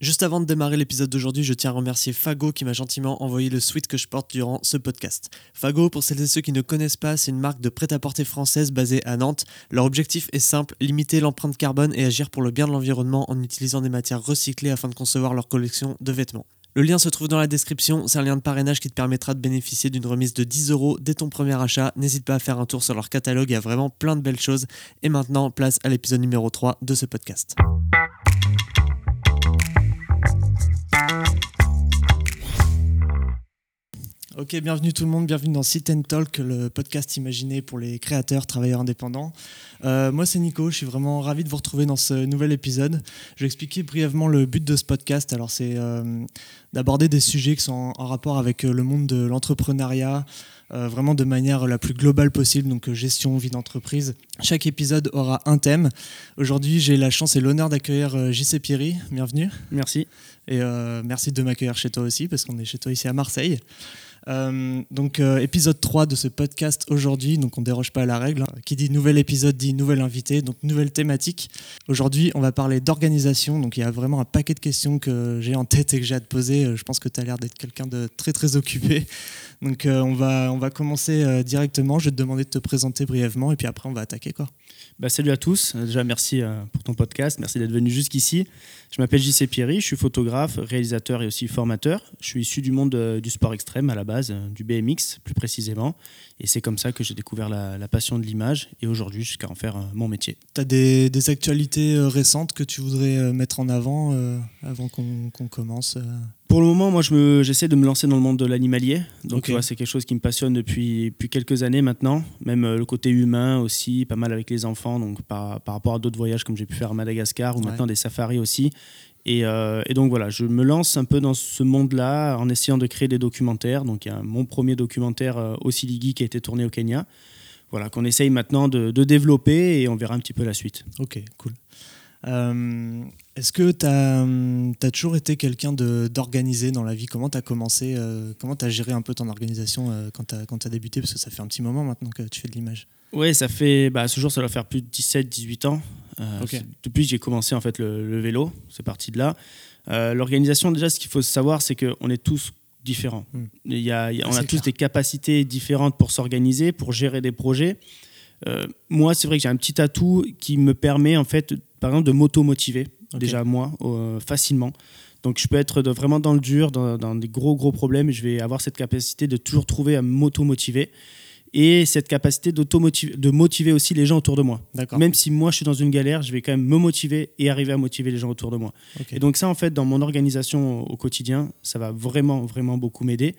Juste avant de démarrer l'épisode d'aujourd'hui, je tiens à remercier Fago qui m'a gentiment envoyé le sweat que je porte durant ce podcast. Fago, pour celles et ceux qui ne connaissent pas, c'est une marque de prêt-à-porter française basée à Nantes. Leur objectif est simple, limiter l'empreinte carbone et agir pour le bien de l'environnement en utilisant des matières recyclées afin de concevoir leur collection de vêtements. Le lien se trouve dans la description, c'est un lien de parrainage qui te permettra de bénéficier d'une remise de 10 euros dès ton premier achat. N'hésite pas à faire un tour sur leur catalogue, il y a vraiment plein de belles choses. Et maintenant, place à l'épisode numéro 3 de ce podcast. Ok, bienvenue tout le monde, bienvenue dans Sit and Talk, le podcast imaginé pour les créateurs, travailleurs indépendants. Euh, moi c'est Nico, je suis vraiment ravi de vous retrouver dans ce nouvel épisode. Je vais expliquer brièvement le but de ce podcast. Alors c'est euh, d'aborder des sujets qui sont en, rapport avec euh, le monde de l'entrepreneuriat, vraiment de manière la plus globale possible, donc gestion, vie d'entreprise. Chaque épisode aura un thème. Aujourd'hui j'ai la chance et l'honneur d'accueillir JC Pierry, bienvenue. Merci. Et merci de m'accueillir chez toi aussi, parce qu'on est chez toi ici à Marseille. Euh, donc euh, épisode 3 de ce podcast aujourd'hui, donc on déroge pas à la règle. Hein. Qui dit nouvel épisode dit nouvel invité, donc nouvelle thématique. Aujourd'hui on va parler d'organisation, donc il y a vraiment un paquet de questions que j'ai en tête et que j'ai à te poser. Euh, je pense que tu as l'air d'être quelqu'un de très très occupé. Donc on, va, on va commencer directement, je vais te demander de te présenter brièvement et puis après on va attaquer quoi. Bah, salut à tous. Déjà, merci euh, pour ton podcast. Merci d'être venu jusqu'ici. Je m'appelle JC Pierry. Je suis photographe, réalisateur et aussi formateur. Je suis issu du monde euh, du sport extrême à la base, euh, du BMX plus précisément. Et c'est comme ça que j'ai découvert la, passion de l'image et aujourd'hui jusqu'à en faire mon métier. Tu as des, actualités récentes que tu voudrais mettre en avant avant qu'on commence pour le moment, moi, j'essaie de me lancer dans le monde de l'animalier. Donc, c'est quelque chose qui me passionne depuis, depuis quelques années maintenant. Même euh, le côté humain aussi, pas mal avec les enfants. Donc, par, par rapport à d'autres voyages comme j'ai pu faire à Madagascar ou maintenant des safaris aussi. Et, euh, et, donc, voilà, je me lance un peu dans ce monde-là en essayant de créer des documentaires. Donc, il y a mon premier documentaire, euh, Ossiligi, qui a été tourné au Kenya. Voilà, qu'on essaye maintenant de, de développer et on verra un petit peu la suite. Ok, cool. Euh, est-ce que tu as, toujours été quelqu'un d'organisé dans la vie? Comment tu as commencé euh, Comment tu as géré un peu ton organisation euh, quand tu as, as, débuté? Parce que ça fait un petit moment maintenant que tu fais de l'image. Oui, ça fait. Bah, ce jour, ça doit faire plus de 17-18 ans. Depuis que j'ai commencé en fait le, vélo, c'est parti de là. L'organisation, déjà, ce qu'il faut savoir, c'est qu'on est tous différents. Hmm. Il y a, on a tous des capacités différentes pour s'organiser, pour gérer des projets. moi, c'est vrai que j'ai un petit atout qui me permet en fait par exemple, de m'auto-motiver, déjà moi, euh, facilement. Donc je peux être vraiment dans le dur, dans, des gros, gros problèmes, et je vais avoir cette capacité de toujours trouver à m'auto-motiver. Et cette capacité de motiver aussi les gens autour de moi. Même si moi je suis dans une galère, je vais quand même me motiver et arriver à motiver les gens autour de moi. Et donc ça, en fait, dans mon organisation au quotidien, ça va vraiment, vraiment beaucoup m'aider.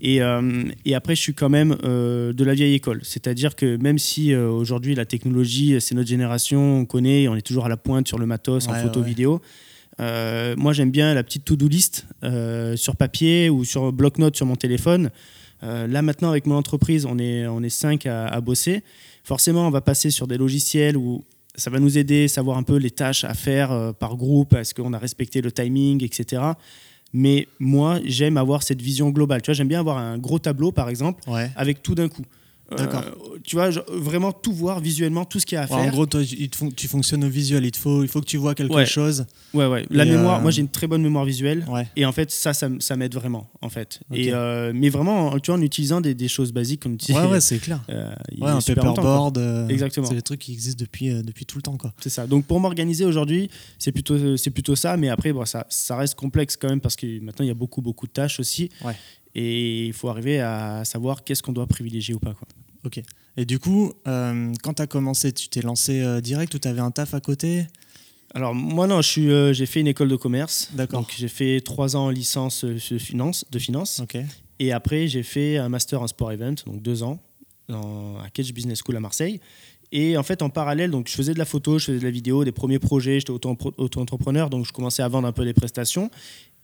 Et, euh, et, après, je suis quand même euh, de la vieille école. C'est-à-dire que même si euh, aujourd'hui la technologie, c'est notre génération, on connaît, on est toujours à la pointe sur le matos, en photo, vidéo. moi, j'aime bien la petite to-do list sur papier ou sur bloc-notes sur mon téléphone. là, maintenant, avec mon entreprise, on est, on est cinq à, à, bosser. Forcément, on va passer sur des logiciels où ça va nous aider, savoir un peu les tâches à faire par groupe, est-ce qu'on a respecté le timing, etc. Mais moi, j'aime avoir cette vision globale. Tu vois, j'aime bien avoir un gros tableau, par exemple, avec tout d'un coup. D'accord. Euh, tu vois, vraiment tout voir visuellement, tout ce qu'il y a à faire. En gros, toi, tu fonctionnes au visuel. Il, faut, il faut que tu vois quelque chose. Ouais, ouais. La mémoire, euh, moi, j'ai une très bonne mémoire visuelle. Et en fait, ça, ça, m'aide vraiment, en fait. Et, euh, mais vraiment, tu vois, en utilisant des, choses basiques qu'on utilise. Ouais, ouais, c'est clair. ouais, un paperboard. Exactement. C'est des trucs qui existent depuis, depuis tout le temps, quoi. C'est ça. Donc, pour m'organiser aujourd'hui, c'est plutôt, c'est plutôt ça. Mais après, bon, ça, ça reste complexe quand même parce que maintenant, il y a beaucoup, beaucoup de tâches aussi. Et il faut arriver à savoir qu'est-ce qu'on doit privilégier ou pas. Quoi. Ok. Et du coup, euh, quand tu as commencé, tu t'es lancé euh, direct ou tu avais un taf à côté? Alors moi non, euh, j'ai fait une école de commerce. D'accord. Donc j'ai fait trois ans en licence de finance. De finance. Ok. Et après j'ai fait un master en sport event, donc deux ans, à Catch Business School à Marseille. Et en fait, en parallèle, donc, je faisais de la photo, je faisais de la vidéo, des premiers projets, j'étais auto-entrepreneur, donc je commençais à vendre un peu des prestations.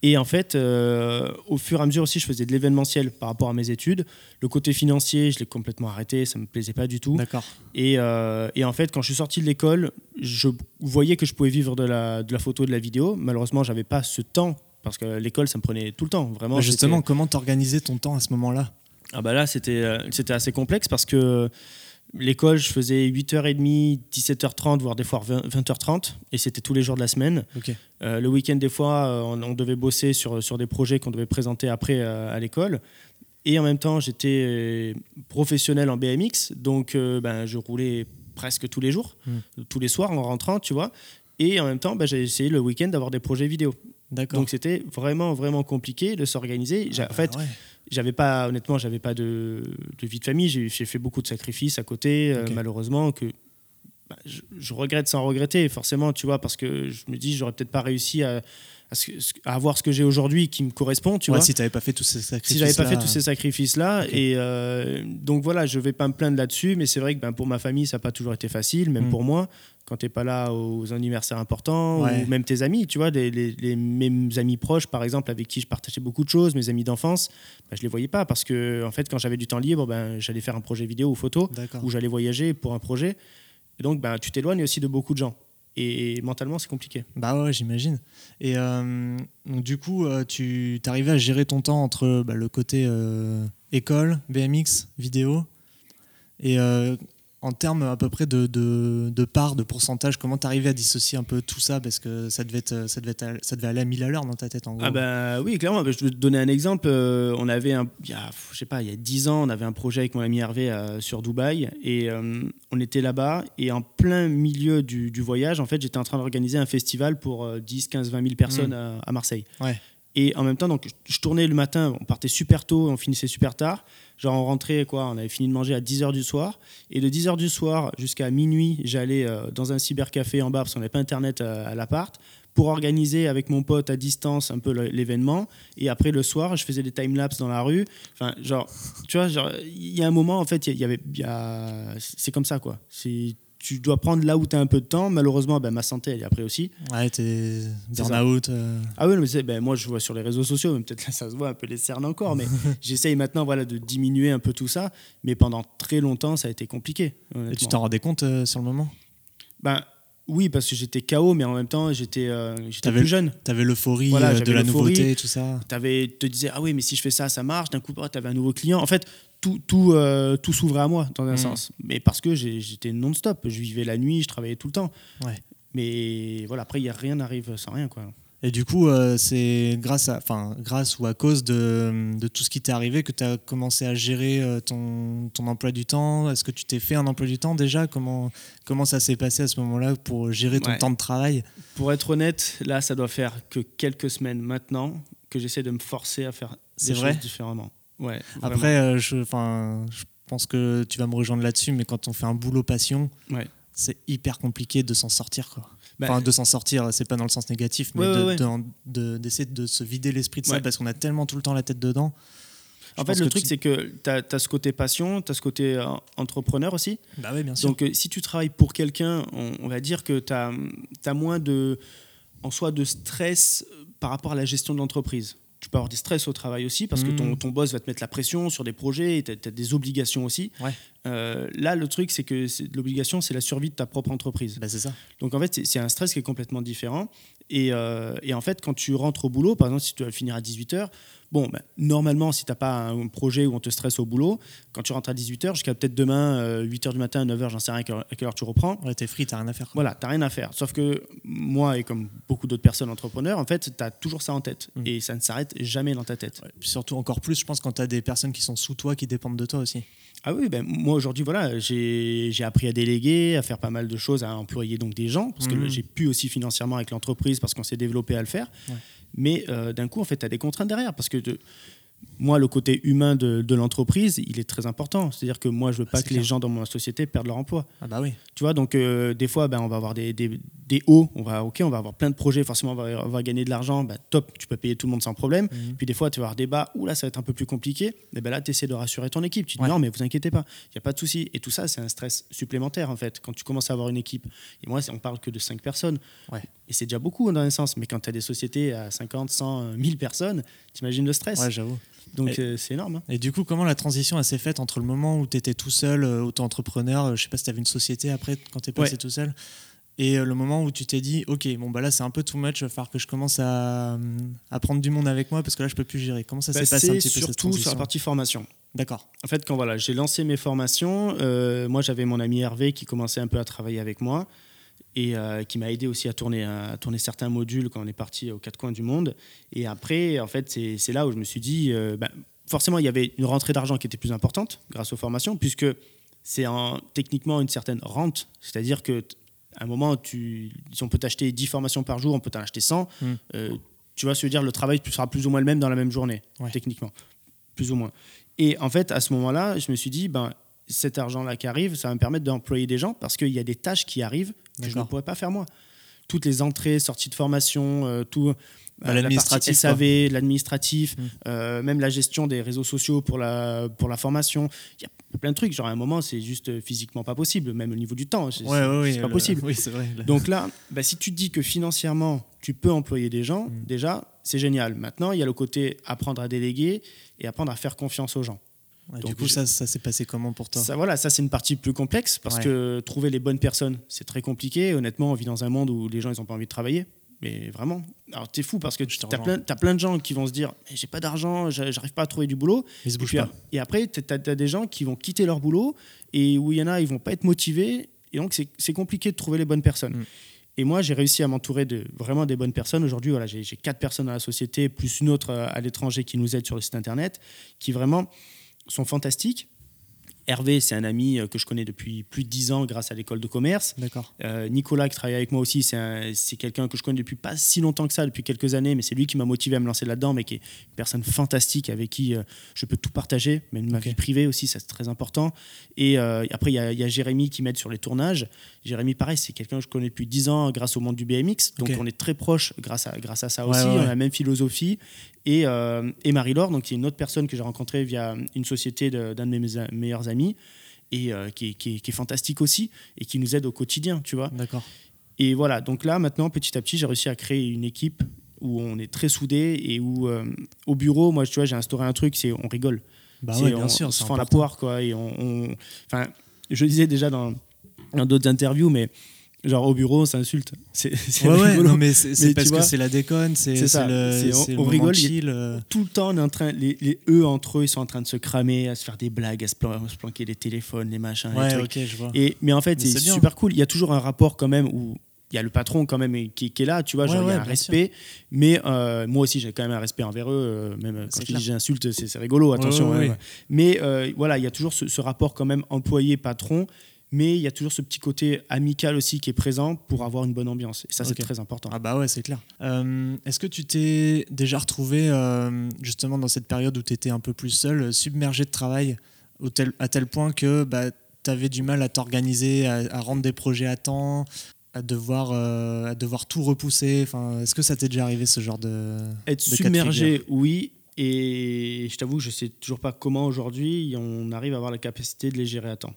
Et en fait, euh, au fur et à mesure aussi, je faisais de l'événementiel par rapport à mes études. Le côté financier, je l'ai complètement arrêté, ça ne me plaisait pas du tout. D'accord. Et, euh, et, en fait, quand je suis sorti de l'école, je voyais que je pouvais vivre de la, de la photo, de la vidéo. Malheureusement, je n'avais pas ce temps, parce que l'école, ça me prenait tout le temps. Vraiment, justement, comment t'organisais ton temps à ce moment-là? Ah bah Là, c'était, euh, c'était assez complexe parce que L'école, je faisais 8h30, 17h30, voire des fois 20h30, et c'était tous les jours de la semaine. Euh, le week-end, des fois, on, devait bosser sur, sur des projets qu'on devait présenter après à l'école. Et en même temps, j'étais professionnel en BMX, donc ben, je roulais presque tous les jours, hmm. tous les soirs en rentrant, tu vois. Et en même temps, ben, j'ai essayé le week-end d'avoir des projets vidéo. Donc c'était vraiment, vraiment compliqué de s'organiser. en ah, fait, j'avais pas, honnêtement, j'avais pas de, de, vie de famille. J'ai fait beaucoup de sacrifices à côté, euh, malheureusement, que bah, je, regrette sans regretter, forcément, tu vois, parce que je me dis, j'aurais peut-être pas réussi à, à, avoir ce que j'ai aujourd'hui qui me correspond, tu vois. Si tu n'avais pas fait tous ces sacrifices. Si j'avais pas fait tous ces sacrifices-là. Et euh, donc voilà, je vais pas me plaindre là-dessus, mais c'est vrai que ben, pour ma famille, ça n'a pas toujours été facile, même mm. pour moi quand tu n'es pas là aux anniversaires importants, ou même tes amis, tu vois, les, les, mes amis proches, par exemple, avec qui je partageais beaucoup de choses, mes amis d'enfance, ben, je les voyais pas parce que, en fait, quand j'avais du temps libre, ben, j'allais faire un projet vidéo ou photo, ou j'allais voyager pour un projet. Et donc, ben, tu t'éloignes aussi de beaucoup de gens. Et mentalement, c'est compliqué. Bah ouais, j'imagine. Et euh, donc, du coup, euh, tu arrivais à gérer ton temps entre bah, le côté euh, école, BMX, vidéo. Et en termes à peu près de, de, de part, de pourcentage, comment tu arrivais à dissocier un peu tout ça? Parce que ça devait, être, ça, devait ça devait aller à 1000 à l'heure dans ta tête en gros. Ah bah oui, clairement. Bah, je vais te donner un exemple. Euh, on avait, un, il y a, je sais pas, il y a 10 ans, on avait un projet avec mon ami Hervé euh, sur Dubaï et euh, on était là-bas et en plein milieu du, du voyage, en fait, j'étais en train d'organiser un festival pour 10, 15, 20 000 personnes mmh. à, à, Marseille. Ouais. Et en même temps, donc, je tournais le matin, on partait super tôt, on finissait super tard. Genre, on rentrait, quoi, on avait fini de manger à 10h du soir. Et de 10h du soir jusqu'à minuit, j'allais euh, dans un cybercafé en bas, parce qu'on n'avait pas Internet euh, à, l'appart, pour organiser avec mon pote à distance un peu l'événement. Et après, le soir, je faisais des time-lapse dans la rue. Enfin, genre, tu vois, il y a un moment, en fait, il y, avait. c'est comme ça, quoi. Tu dois prendre là où tu as un peu de temps. Malheureusement, ben, ma santé, elle est après aussi. Ouais, t'es burn-out. Euh. Ah oui, mais ben, moi, je vois sur les réseaux sociaux, peut-être là, ça se voit un peu les cernes encore, mais j'essaye maintenant voilà, de diminuer un peu tout ça. Mais pendant très longtemps, ça a été compliqué. Et tu t'en rendais compte euh, sur le moment? Ben, oui, parce que j'étais KO, mais en même temps, j'étais euh, plus jeune. Tu avais l'euphorie de la nouveauté, tout ça. Tu te disais, ah oui, mais si je fais ça, ça marche. D'un coup, tu avais un nouveau client. En fait, tout, tout, euh, tout s'ouvrait à moi, dans un mm. sens. Mais parce que j'étais non-stop. Je vivais la nuit, je travaillais tout le temps. Ouais. Mais voilà, après, y a rien n'arrive sans rien. Quoi. Et du coup, euh, c'est grâce, à, grâce ou à cause de, de tout ce qui t'est arrivé que tu as commencé à gérer euh, ton, ton emploi du temps? Est-ce que tu t'es fait un emploi du temps déjà? Comment, comment ça s'est passé à ce moment-là pour gérer ton temps de travail? Pour être honnête, là, ça doit faire que quelques semaines maintenant que j'essaie de me forcer à faire des choses différemment. Ouais, Après, euh, je, je pense que tu vas me rejoindre là-dessus, mais quand on fait un boulot passion, c'est hyper compliqué de s'en sortir. Quoi. Bah, enfin, de s'en sortir, c'est pas dans le sens négatif, mais d'essayer de, se vider l'esprit de ça parce qu'on a tellement tout le temps la tête dedans. En fait, le truc, c'est que tu as, ce côté passion, tu as ce côté euh, entrepreneur aussi. Bah oui, bien sûr. Donc, euh, si tu travailles pour quelqu'un, on, va dire que tu as, as, moins de, en soi de stress par rapport à la gestion de l'entreprise tu peux avoir des stress au travail aussi parce que ton, mmh. ton, boss va te mettre la pression sur des projets et tu as, des obligations aussi. Euh, là, le truc, c'est que l'obligation, c'est la survie de ta propre entreprise. Bah, c'est ça. Donc en fait, c'est un stress qui est complètement différent. Et, euh, et, en fait, quand tu rentres au boulot, par exemple, si tu vas finir à 18h, Bon, ben, normalement, si tu n'as pas un projet où on te stresse au boulot, quand tu rentres à 18h, jusqu'à peut-être demain, 8h euh, du matin, 9h, j'en sais rien à quelle heure tu reprends. Ouais, t'es free, t'as rien à faire. Voilà, t'as rien à faire. Sauf que moi, et comme beaucoup d'autres personnes entrepreneurs, en fait, tu as toujours ça en tête. Mm. Et ça ne s'arrête jamais dans ta tête. surtout encore plus, je pense, quand tu as des personnes qui sont sous toi, qui dépendent de toi aussi. Ah oui, ben, moi aujourd'hui, voilà, j'ai appris à déléguer, à faire pas mal de choses, à employer donc des gens, parce que mm. j'ai pu aussi financièrement avec l'entreprise, parce qu'on s'est développé à le faire. Mais euh, d'un coup, en fait, tu as des contraintes derrière, parce que moi, le côté humain de, l'entreprise, il est très important. C'est-à-dire que moi, je veux pas que les gens dans ma société perdent leur emploi. Ah bah oui. Tu vois, donc euh, des fois, ben, on va avoir des, des, hauts. On va, ok, on va avoir plein de projets. Forcément, on va, on va gagner de l'argent. Ben, top, tu peux payer tout le monde sans problème. Mhm. Puis des fois, tu vas avoir des bas. Là, ça va être un peu plus compliqué. Et ben là, tu essaies de rassurer ton équipe. Tu dis non, mais vous inquiétez pas, il n'y a pas de souci. Et tout ça, c'est un stress supplémentaire en fait. Quand tu commences à avoir une équipe. Et moi, on parle que de 5 personnes. Ouais. Et c'est déjà beaucoup dans un sens. Mais quand tu as des sociétés à 50, 100, 1000 personnes, t'imagines le stress. Ouais, j'avoue. Donc euh, c'est énorme. Hein. Et du coup, comment la transition s'est faite entre le moment où tu étais tout seul, euh, auto-entrepreneur, euh, je sais pas si tu avais une société après quand tu es passé tout seul, et le moment où tu t'es dit, ok, bon bah là c'est un peu too much, il va falloir que je commence à, à, prendre du monde avec moi parce que là je peux plus gérer. Comment ça s'est bah, passé un petit peu Surtout sur la partie formation. D'accord. En fait, quand voilà, j'ai lancé mes formations, euh, moi j'avais mon ami Hervé qui commençait un peu à travailler avec moi et euh, qui m'a aidé aussi à tourner, à tourner certains modules quand on est parti aux quatre coins du monde. Et après, en fait, c'est là où je me suis dit, euh, bah, forcément, il y avait une rentrée d'argent qui était plus importante grâce aux formations, puisque c'est techniquement une certaine rente, c'est-à-dire que à un moment, tu, si on peut t'acheter 10 formations par jour, on peut t'en acheter 100. Hmm. Euh, tu vois, se dire, le travail sera plus ou moins le même dans la même journée, techniquement. Plus ou moins. Et en fait, à ce moment-là, je me suis dit, ben, cet argent-là qui arrive, ça va me permettre d'employer des gens parce qu'il y a des tâches qui arrivent que je ne pourrais pas faire moi. Toutes les entrées, sorties de formation, euh, tout. Euh, l'administratif, SAV, l'administratif, mmh. euh, même la gestion des réseaux sociaux pour la, pour la formation. Il y a plein de trucs. Genre, à un moment, c'est juste physiquement pas possible, même au niveau du temps. C'est ouais, pas possible. Oui, c'est vrai. Donc là, bah, si tu te dis que financièrement, tu peux employer des gens, mmh. déjà, c'est génial. Maintenant, il y a le côté apprendre à déléguer et apprendre à faire confiance aux gens du coup, ça, ça s'est passé comment pour toi? Ça, Voilà, ça c'est une partie plus complexe parce que trouver les bonnes personnes, c'est très compliqué. Honnêtement, on vit dans un monde où les gens ils n'ont pas envie de travailler. Mais vraiment. Alors, t'es fou parce que tu as plein, as plein de gens qui vont se dire J'ai pas d'argent, j'arrive pas à trouver du boulot. Ils se et, pas. et après, tu as, des gens qui vont quitter leur boulot et où il y en a, ils vont pas être motivés. Et donc, c'est compliqué de trouver les bonnes personnes. Mm. Et moi, j'ai réussi à m'entourer de vraiment des bonnes personnes. Aujourd'hui, voilà, j'ai quatre personnes dans la société, plus une autre à l'étranger qui nous aide sur le site internet, qui vraiment sont fantastiques. Hervé, c'est un ami euh, que je connais depuis plus de dix ans grâce à l'école de commerce. D'accord. Euh, Nicolas, qui travaille avec moi aussi, c'est quelqu'un que je connais depuis pas si longtemps que ça, depuis quelques années, mais c'est lui qui m'a motivé à me lancer là-dedans, mais qui est une personne fantastique avec qui euh, je peux tout partager, même ma vie privée aussi, ça c'est très important. Et après, il y, a Jérémy qui m'aide sur les tournages. Jérémy, pareil, c'est quelqu'un que je connais depuis dix ans grâce au monde du BMX, donc on est très proches grâce à, grâce à ça aussi, on a la même philosophie. Et, et Marie-Laure, donc qui est une autre personne que j'ai rencontrée via une société d'un de, mes meilleurs amis et euh, qui, est, fantastique aussi et qui nous aide au quotidien, tu vois. D'accord. Et voilà, donc là, maintenant, petit à petit, j'ai réussi à créer une équipe où on est très soudés et où, euh, au bureau, moi, tu vois, j'ai instauré un truc, c'est on rigole. Bah ouais, bien on, sûr. On se fend la poire, quoi. Et on, Enfin, je disais déjà dans, dans d'autres interviews, mais Genre au bureau, on s'insulte. C'est ouais, ouais, non, mais c'est parce que c'est la déconne, c'est ça. Le, on, rigole. Euh. Tout le temps, on est en train, les, les, eux entre eux, ils sont en train de se cramer, à se faire des blagues, à se, planquer les téléphones, les machins. Ouais, ok, je vois. Et, mais en fait, c'est super cool. Il y a toujours un rapport quand même où il y a le patron quand même qui, qui est là, tu vois, genre il y a un respect. Mais euh, moi aussi, j'ai quand même un respect envers eux. Euh, même quand je dis j'insulte, c'est rigolo, attention. Mais voilà, il y a toujours ce, ce rapport quand même employé-patron mais il y a toujours ce petit côté amical aussi qui est présent pour avoir une bonne ambiance. Et ça, c'est très important. Ah bah ouais, c'est clair. Euh, est-ce que tu t'es déjà retrouvé euh, justement dans cette période où tu étais un peu plus seul, submergé de travail, à tel point que bah, tu avais du mal à t'organiser, à, rendre des projets à temps à devoir, euh, à devoir tout repousser? Enfin, Est-ce que ça t'est déjà arrivé ce genre de... Être submergé, oui. Et je t'avoue je sais toujours pas comment aujourd'hui on arrive à avoir la capacité de les gérer à temps.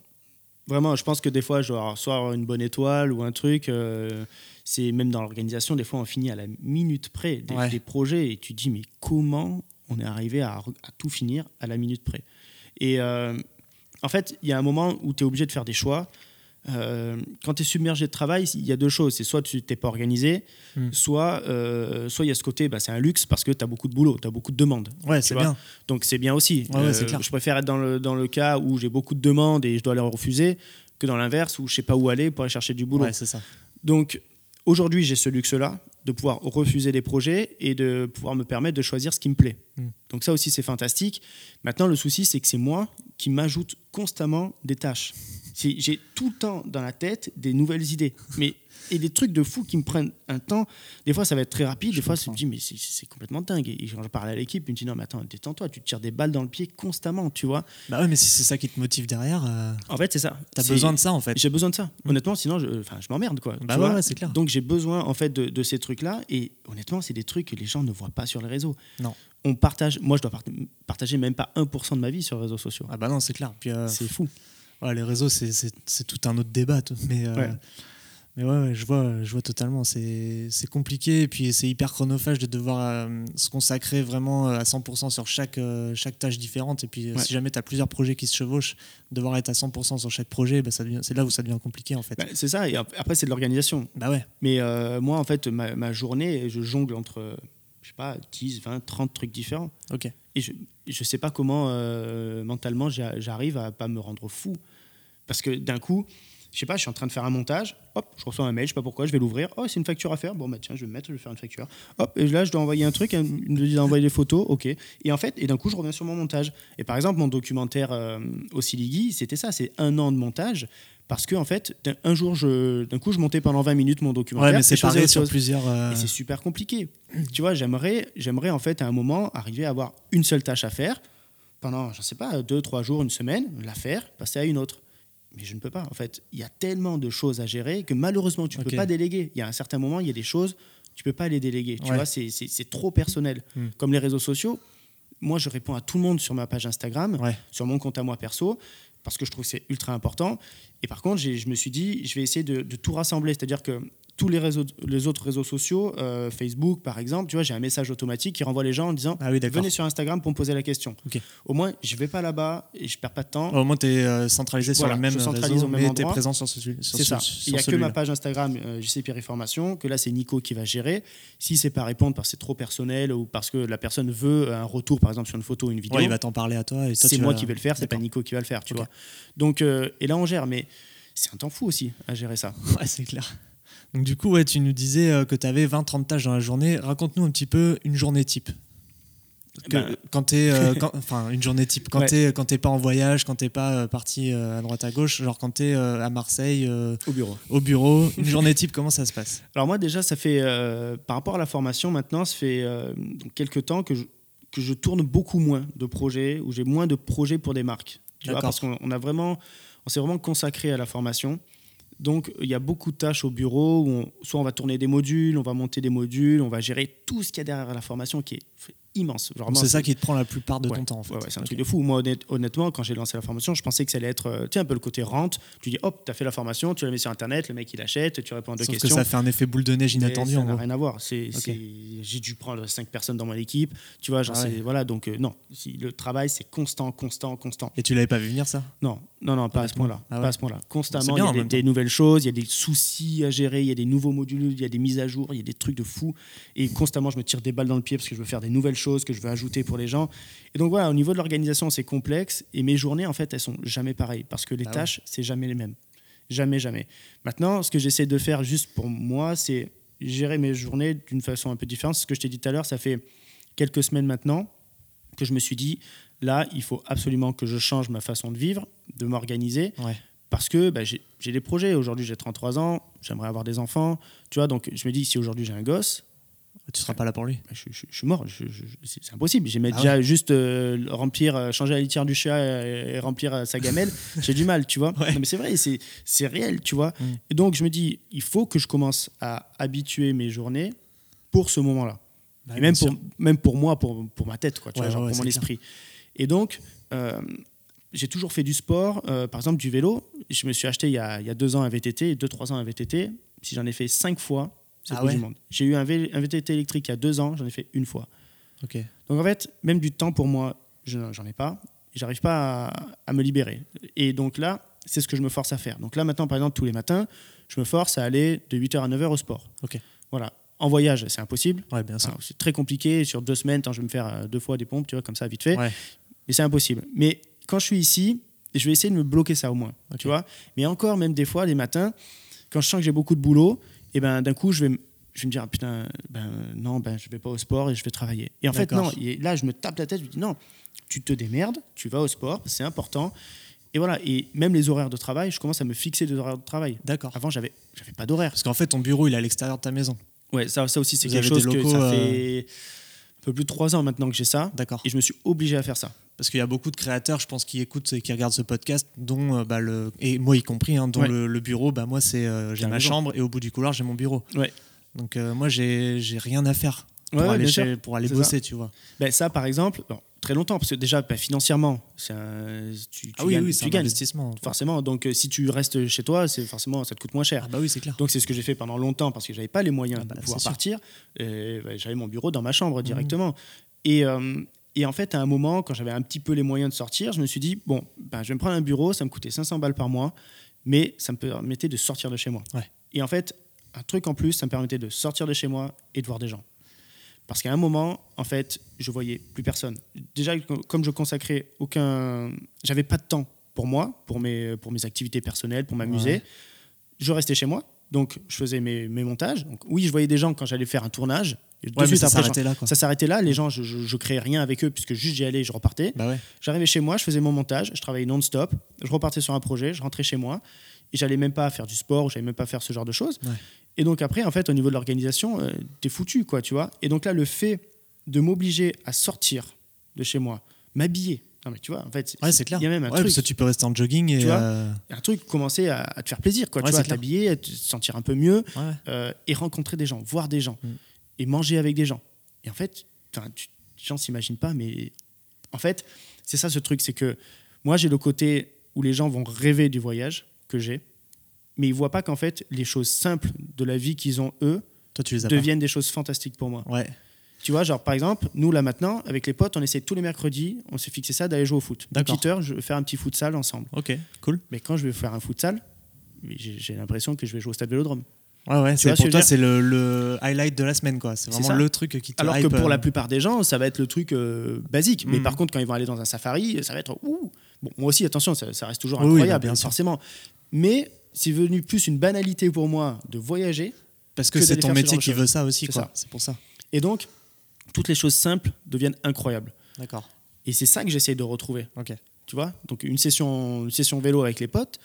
Vraiment, je pense que des fois, je dois soit avoir une bonne étoile ou un truc. Euh, c'est même dans l'organisation, des fois, on finit à la minute près des, projets et tu te dis, mais comment on est arrivé à, tout finir à la minute près? Et euh, en fait, il y a un moment où tu es obligé de faire des choix. Euh, quand tu es submergé de travail, il y a deux choses. C'est soit tu t'es pas organisé, hmm. soit euh, soit il y a ce côté, bah, c'est un luxe parce que tu as beaucoup de boulot, tu as beaucoup de demandes. Ouais, c'est bien. Donc c'est bien aussi. Euh, je préfère être dans le, dans le cas où j'ai beaucoup de demandes et je dois les refuser que dans l'inverse où je sais pas où aller pour aller chercher du boulot. Ouais, c'est ça. Donc aujourd'hui, j'ai ce luxe-là de pouvoir refuser des projets et de pouvoir me permettre de choisir ce qui me plaît. Hmm. Donc ça aussi, c'est fantastique. Maintenant, le souci, c'est que c'est moi qui m'ajoute constamment des tâches. J'ai tout le temps dans la tête des nouvelles idées. Mais et des trucs de fou qui me prennent un temps. Des fois, ça va être très rapide. Des fois, je me dis, mais c'est complètement dingue. Et quand je parle à l'équipe, ils me disent, non, mais attends, détends-toi, tu te tires des balles dans le pied constamment, tu vois. Bah ouais, mais si c'est ça qui te motive derrière. Euh, en fait, c'est ça. T'as besoin de ça, en fait. J'ai besoin de ça. Honnêtement, sinon, je, je m'emmerde, quoi. Bah ouais, c'est clair. Donc, j'ai besoin, en fait, de, de ces trucs-là. Et honnêtement, c'est des trucs que les gens ne voient pas sur les réseaux. Non. On partage, moi, je dois partager même pas 1% de ma vie sur les réseaux sociaux. Ah bah non, c'est clair. Euh, c'est fou les réseaux, c'est tout un autre débat. Mais, euh, mais ouais, je, vois, je vois totalement. C'est compliqué et puis c'est hyper chronophage de devoir euh, se consacrer vraiment euh, à 100% sur chaque, chaque tâche différente. Et puis si jamais tu as plusieurs projets qui se chevauchent, devoir être à 100% sur chaque projet, bah, c'est là où ça devient compliqué en fait. Bah, c'est ça, et après c'est de l'organisation. Bah ouais. Mais moi en fait, ma, ma, journée, je jongle entre je sais pas, 10, 20, 30 trucs différents. Ok. Et je ne sais pas comment euh, mentalement j'arrive à pas me rendre fou. Parce que d'un coup, je sais pas, je suis en train de faire un montage, hop, je reçois un mail, je sais pas pourquoi, je vais l'ouvrir, oh, c'est une facture à faire, bon, bah tiens, je vais me mettre, je vais faire une facture. Hop, et là, je dois envoyer un truc, il me dit d'envoyer des photos, ok. Et en fait, et d'un coup, je reviens sur mon montage. Et par exemple, mon documentaire euh, au c'était ça, c'est un an de montage. Parce que en fait, un jour, d'un coup, je montais pendant 20 minutes mon documentaire. Ouais, mais c'est pareil sur plusieurs. Euh, et c'est super compliqué. tu vois, j'aimerais, j'aimerais en fait à un moment arriver à avoir une seule tâche à faire pendant, je sais pas, deux, trois jours, une semaine, la faire, passer à une autre mais je ne peux pas. En fait, il y a tellement de choses à gérer que malheureusement, tu ne peux pas déléguer. Il y a un certain moment, il y a des choses, tu ne peux pas les déléguer. Tu vois, c'est trop personnel. Hmm. Comme les réseaux sociaux, moi, je réponds à tout le monde sur ma page Instagram, sur mon compte à moi perso, parce que je trouve que c'est ultra important. Et par contre, je me suis dit, je vais essayer de, de tout rassembler. C'est-à-dire que tous les, réseaux, les autres réseaux sociaux, euh, Facebook par exemple, tu vois, j'ai un message automatique qui renvoie les gens en disant ah venez sur Instagram pour me poser la question. Au moins, je vais pas là-bas et je perds pas de temps. Au moins, tu es euh, centralisé sur le même réseau, mais tu es présent sur ce C'est ça. Il n'y a que ma page Instagram euh, JC Pierre Formation, que là, c'est Nico qui va gérer. Si c'est pas répondre parce que c'est trop personnel ou parce que la personne veut un retour, par exemple, sur une photo ou une vidéo, il va t'en parler à toi. C'est moi qui vais le faire, c'est pas Nico qui va le faire, tu vois. Donc, et là, on gère, mais c'est un temps fou aussi à gérer ça. Ouais, c'est clair. Donc du coup, ouais, tu nous disais euh, que tu avais 20-30 tâches dans la journée. Raconte-nous un petit peu une journée type. Ben, quand tu es, euh, enfin une journée type, quand tu n'es pas en voyage, quand tu n'es pas euh, parti à droite à gauche, genre quand tu es à Marseille, au bureau. Au bureau, une journée type, comment ça se passe? Alors moi déjà, ça fait, par rapport à la formation maintenant, ça fait quelques temps que je, que je tourne beaucoup moins de projets, ou j'ai moins de projets pour des marques. Tu vois, parce qu'on a vraiment, on s'est vraiment consacré à la formation. Donc, il y a beaucoup de tâches au bureau où soit on va tourner des modules, on va monter des modules, on va gérer tout ce qu'il y a derrière la formation qui est immense. C'est ça qui te prend la plupart de ton temps. En fait. c'est un truc de fou. Moi, honnêtement, quand j'ai lancé la formation, je pensais que ça allait être euh, un peu le côté rente. Tu dis, hop, tu as fait la formation, tu la mets sur Internet, le mec il achète, tu réponds à deux Sauf questions. que ça fait un effet boule de neige inattendu. Ça n'a rien à voir. J'ai dû prendre cinq personnes dans mon équipe. Tu vois, genre, ah voilà, donc euh, non. Le travail, c'est constant, constant, constant. Et tu l'avais pas vu venir ça? Non, non, non, pas à ce point-là. Ah pas à ce point-là. Constamment, il y a des, nouvelles choses, il y a des soucis à gérer, il y a des nouveaux modules, il y a des mises à jour, il y a des trucs de fou. Et constamment, je me tire des balles dans le pied parce que je veux faire des nouvelles choses, que je veux ajouter pour les gens. Et donc voilà, au niveau de l'organisation, c'est complexe. Et mes journées, en fait, elles sont jamais pareilles parce que les ah tâches, c'est jamais les mêmes. Jamais, jamais. Maintenant, ce que j'essaie de faire juste pour moi, c'est gérer mes journées d'une façon un peu différente. Ce que je t'ai dit tout à l'heure, ça fait quelques semaines maintenant que je me suis dit, là, il faut absolument que je change ma façon de vivre, de m'organiser. Parce que bah, j'ai des projets. Aujourd'hui, j'ai 33 ans, j'aimerais avoir des enfants. Tu vois, donc je me dis, si aujourd'hui j'ai un gosse, tu seras pas là pour lui? Bah, je, suis mort. c'est impossible. J'ai ah déjà juste euh, remplir, euh, changer la litière du chat et, remplir euh, sa gamelle. J'ai du mal, tu vois. mais c'est vrai, c'est réel, tu vois. Mm. Et donc je me dis, il faut que je commence à habituer mes journées pour ce moment-là. Bah, et même pour, même pour moi, pour, pour ma tête, quoi, tu vois, pour mon esprit. Et donc, j'ai toujours fait du sport, par exemple du vélo. Je me suis acheté il y a, il y a deux ans un VTT, deux, trois ans un VTT. Si j'en ai fait cinq fois, ah J'ai eu un, VTT électrique il y a deux ans, j'en ai fait une fois. Donc en fait, même du temps pour moi, j'en ai pas. J'arrive pas à, me libérer. Et donc là, c'est ce que je me force à faire. Donc là, maintenant, par exemple, tous les matins, je me force à aller de 8h à 9h au sport. Voilà. En voyage, c'est impossible. Ouais, bien sûr. C'est très compliqué. Sur deux semaines, je vais me faire euh, deux fois des pompes, tu vois, comme ça, vite fait. Ouais. Mais c'est impossible. Mais quand je suis ici, je vais essayer de me bloquer ça au moins. Tu vois Mais encore, même des fois, les matins, quand je sens que j'ai beaucoup de boulot, et ben d'un coup, je vais, je vais me dire, ah, putain, ben, non, ben, je vais pas au sport et je vais travailler. Et en fait, non, là, je me tape la tête, je me dis, non, tu te démerdes, tu vas au sport, c'est important. Et voilà, et même les horaires de travail, je commence à me fixer des horaires de travail. D'accord. Avant, j'avais, j'avais pas d'horaire. Parce qu'en fait, ton bureau, il est à l'extérieur de ta maison. Ouais, ça, ça aussi, c'est quelque chose que ça euh, fait peu plus de trois ans maintenant que j'ai ça. D'accord. Et je me suis obligé à faire ça parce qu'il y a beaucoup de créateurs, je pense, qui écoutent et qui regardent ce podcast, dont euh, bah, le et moi y compris, hein, dont le, bureau, bah moi c'est euh, j'ai ma chambre et au bout du couloir j'ai mon bureau. Ouais. Donc euh, moi j'ai rien à faire pour aller, pour aller bosser, tu vois. Ben, ça par exemple, très longtemps parce que déjà ben, financièrement, un, tu, tu, ah oui, gagnes, oui, c'est un investissement. Forcément, donc si tu restes chez toi, c'est forcément ça te coûte moins cher. Ah bah oui, c'est clair. Donc c'est ce que j'ai fait pendant longtemps parce que j'avais pas les moyens ah bah de pouvoir partir. j'avais mon bureau dans ma chambre mmh. directement. Et, et en fait, à un moment, quand j'avais un petit peu les moyens de sortir, je me suis dit, bon, ben, je vais me prendre un bureau, ça me coûtait 500 balles par mois, mais ça me permettait de sortir de chez moi. Et en fait, un truc en plus, ça me permettait de sortir de chez moi et de voir des gens. Parce qu'à un moment, en fait, je voyais plus personne. Déjà, comme je consacrais aucun. J'avais pas de temps pour moi, pour mes, pour mes activités personnelles, pour m'amuser. Je restais chez moi, donc je faisais mes, mes montages. Donc, oui, je voyais des gens quand j'allais faire un tournage. ça s'arrêtait là. Ça s'arrêtait là. Les gens, je, je, créais rien avec eux puisque juste j'y allais, je repartais. Bah J'arrivais chez moi, je faisais mon montage, je travaillais non-stop, je repartais sur un projet, je rentrais chez moi et j'allais même pas faire du sport, j'allais même pas faire ce genre de choses. Et donc après, en fait, au niveau de l'organisation, euh, t'es foutu, quoi, tu vois. Et donc là, le fait de m'obliger à sortir de chez moi, m'habiller, non, mais tu vois, en fait, ouais, c'est clair. Il y a même un ouais, truc. Parce que tu peux rester en jogging et. Tu vois, euh, un truc, commencer à, te faire plaisir, quoi. tu vois, t'habiller, à te sentir un peu mieux euh, et rencontrer des gens, voir des gens mm. et manger avec des gens. Et en fait, tu, les gens s'imaginent pas, mais en fait, c'est ça ce truc, c'est que moi, j'ai le côté où les gens vont rêver du voyage que j'ai, mais ils voient pas qu'en fait, les choses simples de la vie qu'ils ont eux Toi, tu les as deviennent des choses fantastiques pour moi. Ouais. Tu vois, genre par exemple, nous là maintenant, avec les potes, on essaie tous les mercredis, on s'est fixé ça d'aller jouer au foot. Une petite heure, je vais faire un petit futsal ensemble. Ok, cool. Mais quand je vais faire un futsal, j'ai l'impression que je vais jouer au stade Vélodrome. Ouais, ouais, c'est pour toi, c'est le, highlight de la semaine, quoi. C'est vraiment le truc qui te Alors que pour la euh, plupart des gens, ça va être le truc euh, basique. Mais mm. par contre, quand ils vont aller dans un safari, ça va être ouh. Bon, moi aussi, attention, ça, reste toujours incroyable, bien forcément. Mais c'est venu plus une banalité pour moi de voyager. Parce que, c'est ton métier qui veut ça aussi, quoi. C'est pour ça. Et donc, toutes les choses simples deviennent incroyables. D'accord. Et c'est ça que j'essaie de retrouver. Ok. Tu vois? Donc une session, une session vélo avec les potes,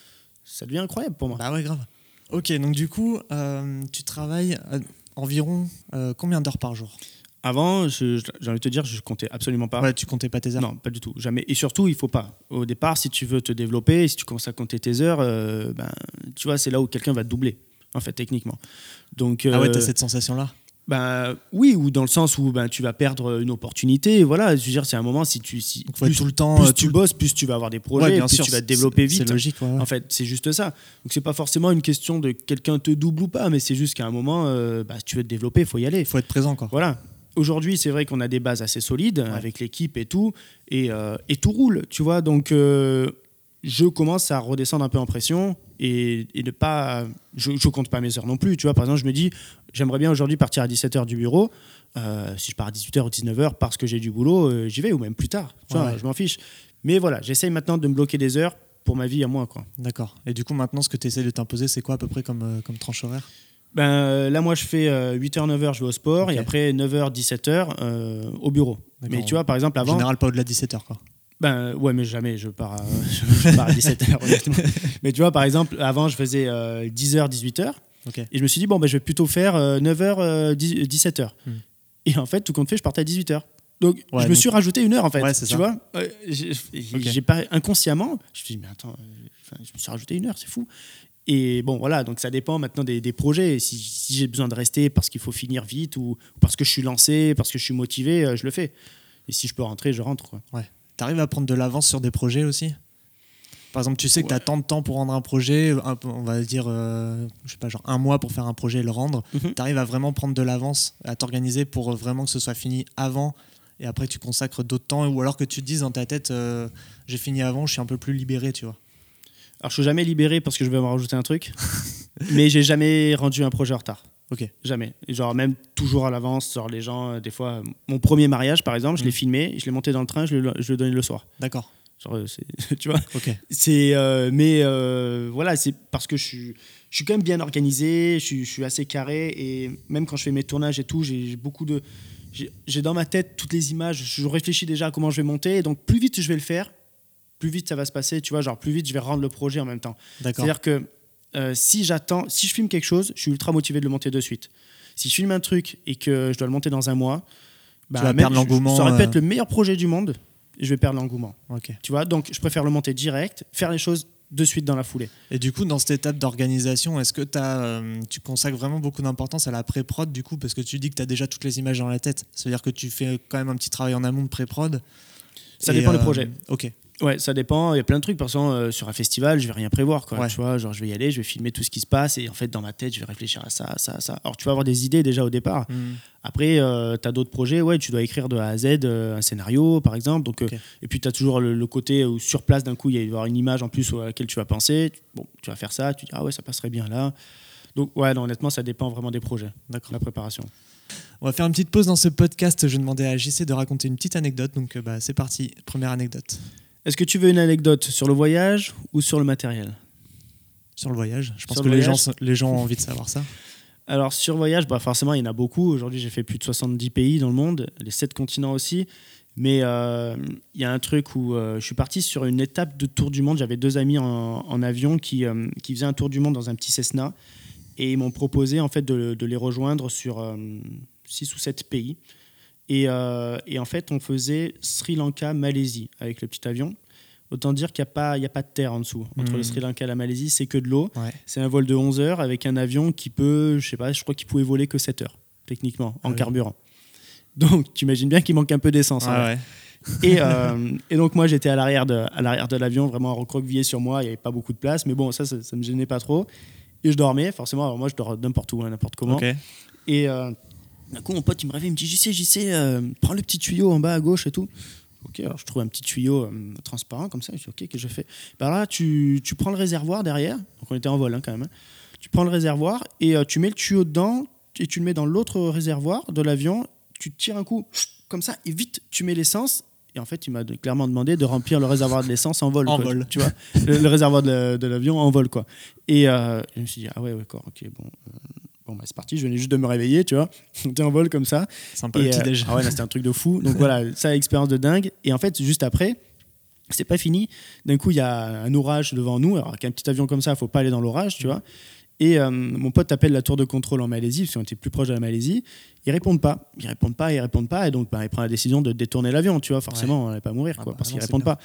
ça devient incroyable pour moi. Bah ouais, grave. Ok, donc du coup, euh, tu travailles euh, environ euh, combien d'heures par jour? Avant, j'ai envie de te dire, je comptais absolument pas. Ouais, tu comptais pas tes heures Non, pas du tout, jamais. Et surtout, il faut pas. Au départ, si tu veux te développer, si tu commences à compter tes heures, ben, tu vois, c'est là où quelqu'un va te doubler, en fait, techniquement. Donc, ah ouais, tu as cette sensation-là ben oui, ou dans le sens où ben, tu vas perdre une opportunité. Voilà, je veux dire, c'est un moment si tu si plus, tout le temps, plus tu bosses, plus tu vas avoir des projets, plus tu vas te développer vite. C'est logique. En fait, c'est juste ça. Donc c'est pas forcément une question de quelqu'un te double ou pas, mais c'est juste qu'à un moment, euh, bah, si tu veux te développer, il faut y aller. Il faut être présent, quoi. Voilà. Aujourd'hui, c'est vrai qu'on a des bases assez solides avec l'équipe et tout, et, euh, et, tout roule, tu vois. Donc euh, je commence à redescendre un peu en pression et, et ne pas. Je ne compte pas mes heures non plus. Tu vois, par exemple, je me dis, j'aimerais bien aujourd'hui partir à 17h du bureau. Euh, si je pars à 18h ou 19h parce que j'ai du boulot, j'y vais, ou même plus tard. Tu vois, je m'en fiche. Mais voilà, j'essaye maintenant de me bloquer des heures pour ma vie à moi. D'accord. Et du coup, maintenant, ce que tu essaies de t'imposer, c'est quoi à peu près comme, comme tranche horaire? Ben, là, moi, je fais 8h, 9h, je vais au sport, et après 9h, 17h au bureau. Mais tu vois, par exemple, avant. En général, pas au-delà de 17h, quoi. Ben ouais, mais jamais je pars, à, je, pars à 17h, honnêtement. Mais tu vois, par exemple, avant, je faisais 10h, 18h. Et je me suis dit, bon, ben, je vais plutôt faire 9h, 17h. Et en fait, tout compte fait, je partais à 18h. Donc, je me suis rajouté une heure, en fait. tu vois J'ai pas inconsciemment, je me suis dit, mais attends, euh, je me suis rajouté une heure, c'est fou. Et bon, voilà, donc ça dépend maintenant des, des projets. Si, si j'ai besoin de rester parce qu'il faut finir vite ou parce que je suis lancé, parce que je suis motivé, euh, je le fais. Et si je peux rentrer, je rentre. Quoi. Ouais. Tu arrives à prendre de l'avance sur des projets aussi? Par exemple, tu sais que tu as tant de temps pour rendre un projet, on va dire, euh, je sais pas, genre un mois pour faire un projet et le rendre. Mhm. Tu arrives à vraiment prendre de l'avance, à t'organiser pour vraiment que ce soit fini avant et après tu consacres d'autres temps ou alors que tu te dises dans ta tête, euh, j'ai fini avant, je suis un peu plus libéré, tu vois. Alors, je suis jamais libéré parce que je vais me rajouter un truc, mais j'ai jamais rendu un projet en retard. Ok. Jamais. Genre, même toujours à l'avance. Genre, les gens, euh, des fois, mon premier mariage, par exemple, je l'ai mm. filmé, je l'ai monté dans le train, je le, je le donnais le soir. D'accord. Genre, euh, tu vois Ok. C'est. Euh, mais voilà, c'est parce que je suis, je suis quand même bien organisé, je suis, je suis assez carré, et même quand je fais mes tournages et tout, j'ai beaucoup de. J'ai dans ma tête toutes les images, je réfléchis déjà à comment je vais monter, et donc plus vite je vais le faire, plus vite ça va se passer, tu vois, genre plus vite je vais rendre le projet en même temps. C'est-à-dire que euh, si j'attends, si je filme quelque chose, je suis ultra motivé de le monter de suite. Si je filme un truc et que je dois le monter dans un mois, bah, tu vas perdre l'engouement. Ça aurait pu être euh. le meilleur projet du monde, je vais perdre l'engouement. Tu vois, donc je préfère le monter direct, faire les choses de suite dans la foulée. Et du coup, dans cette étape d'organisation, est-ce que as, euh, tu consacres vraiment beaucoup d'importance à la pré-prod du coup Parce que tu dis que tu as déjà toutes les images dans la tête. C'est-à-dire que tu fais quand même un petit travail en amont de pré-prod. Ça dépend du projet. Ok. Ouais, ça dépend. Il y a plein de trucs. Par exemple, euh, sur un festival, je vais rien prévoir. Quoi. Tu vois, genre, je vais y aller, je vais filmer tout ce qui se passe et en fait, dans ma tête, je vais réfléchir à ça, ça, ça. Alors, tu vas avoir des idées déjà au départ. Mm. Après, euh, tu as d'autres projets. Ouais, tu dois écrire de A à Z euh, un scénario, par exemple. Donc, et puis, tu as toujours le, côté où sur place, d'un coup, il y a y avoir une image en plus à laquelle tu vas penser. Bon, tu vas faire ça. Tu dis, ah ouais, ça passerait bien là. Donc, ouais, non, honnêtement, ça dépend vraiment des projets, D'accord. la préparation. On va faire une petite pause dans ce podcast. Je demandais à JC de raconter une petite anecdote. Donc, euh, bah, c'est parti. Première anecdote. Est-ce que tu veux une anecdote sur le voyage ou sur le matériel? Sur le voyage. Je pense que les gens, les gens ont envie de savoir ça. Alors, sur voyage, bah, forcément, il y en a beaucoup. Aujourd'hui, j'ai fait plus de 70 pays dans le monde, les 7 continents aussi. Mais euh, il y a un truc où euh, je suis parti sur une étape de tour du monde. J'avais deux amis en, avion qui, qui faisaient un tour du monde dans un petit Cessna et ils m'ont proposé en fait de, les rejoindre sur 6 euh, ou 7 pays. Euh, et, en fait, on faisait Sri Lanka, Malaisie avec le petit avion. Autant dire qu'il n'y a, pas, a pas de terre en dessous. Entre le hmm. Sri Lanka et la Malaisie, c'est que de l'eau. C'est un vol de 11 heures avec un avion qui peut, je sais pas, je crois qu'il pouvait voler que 7 heures, techniquement, en ah carburant. Donc, tu imagines bien qu'il manque un peu d'essence. Hein. Euh, et, donc, moi, j'étais à l'arrière de, de l'avion, vraiment recroquevillé sur moi. Il n'y avait pas beaucoup de place. Mais bon, ça, ça ne me gênait pas trop. Et je dormais, forcément. Alors moi, je dors n'importe où, hein, n'importe comment. Et euh, d'un coup, mon pote, il me réveille, il me dit JC, JC, euh, prends le petit tuyau en bas à gauche et tout. Ok, alors je trouve un petit tuyau euh, transparent comme ça. Je dis ok, qu'est-ce que je fais? Ben Là, tu, tu, prends le réservoir derrière. Donc on était en vol hein, quand même. Hein. Tu prends le réservoir et tu mets le tuyau dedans et tu le mets dans l'autre réservoir de l'avion. Tu tires un coup comme ça et vite, tu mets l'essence et en fait, il m'a clairement demandé de remplir le réservoir de l'essence en vol. En vol. Tu vois, le, réservoir de, l'avion en vol, quoi. Et euh, je me suis dit, ah ouais, d'accord, ok, bon. Bon, bah, c'est parti, je venais juste de me réveiller, tu vois. J'étais en vol comme ça. Sympa le petit euh, Ah ouais, c'était un truc de fou. Donc voilà, ça, expérience de dingue. Et en fait, juste après, c'est pas fini. D'un coup, il y a un orage devant nous. Alors, avec un petit avion comme ça, il faut pas aller dans l'orage, tu vois. Et euh, mon pote appelle la tour de contrôle en Malaisie, parce qu'on était plus proche de la Malaisie. Ils répondent pas. Ils répondent pas, ils répondent pas. Et donc, bah, il prend la décision de détourner l'avion, tu vois. Forcément, on n'allait pas mourir, ah quoi, bah parce qu'ils répondent pas.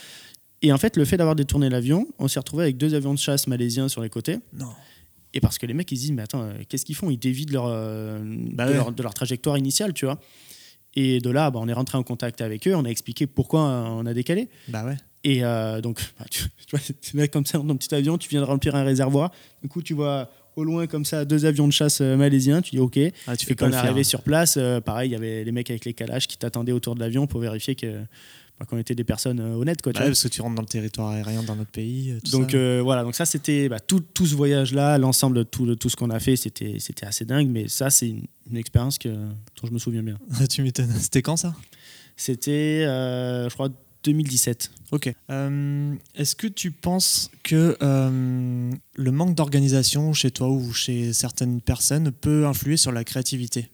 Et en fait, le fait d'avoir détourné l'avion, on s'est retrouvé avec deux avions de chasse malaisiens sur les côtés. Non. Et parce que les mecs, ils se disent, mais attends, euh, qu'est-ce qu'ils font? Ils dévident leur, euh, bah de, leur, de, leur, trajectoire initiale, tu vois. Et de là, bah, on est rentré en contact avec eux, on a expliqué pourquoi on a décalé. Bah ouais. Et donc, tu, tu, vois, comme ça dans ton petit avion, tu viens de remplir un réservoir. Du coup, tu vois au loin comme ça deux avions de chasse euh, malaisiens, tu dis ok. Ah, tu fais quand on est arrivé sur place, euh, pareil, il y avait les mecs avec les calages qui t'attendaient autour de l'avion pour vérifier que bah, qu'on était des personnes euh, honnêtes. Quoi, bah parce que tu rentres dans le territoire aérien d'un autre pays. donc voilà, donc ça c'était bah, tout, tout, ce voyage-là, l'ensemble de tout, tout ce qu'on a fait, c'était, assez dingue, mais ça c'est une, expérience que, dont je me souviens bien. tu m'étonnes. C'était quand ça? C'était, je crois, 2017. Ok. Euh, est-ce que tu penses que euh, le manque d'organisation chez toi ou chez certaines personnes peut influer sur la créativité?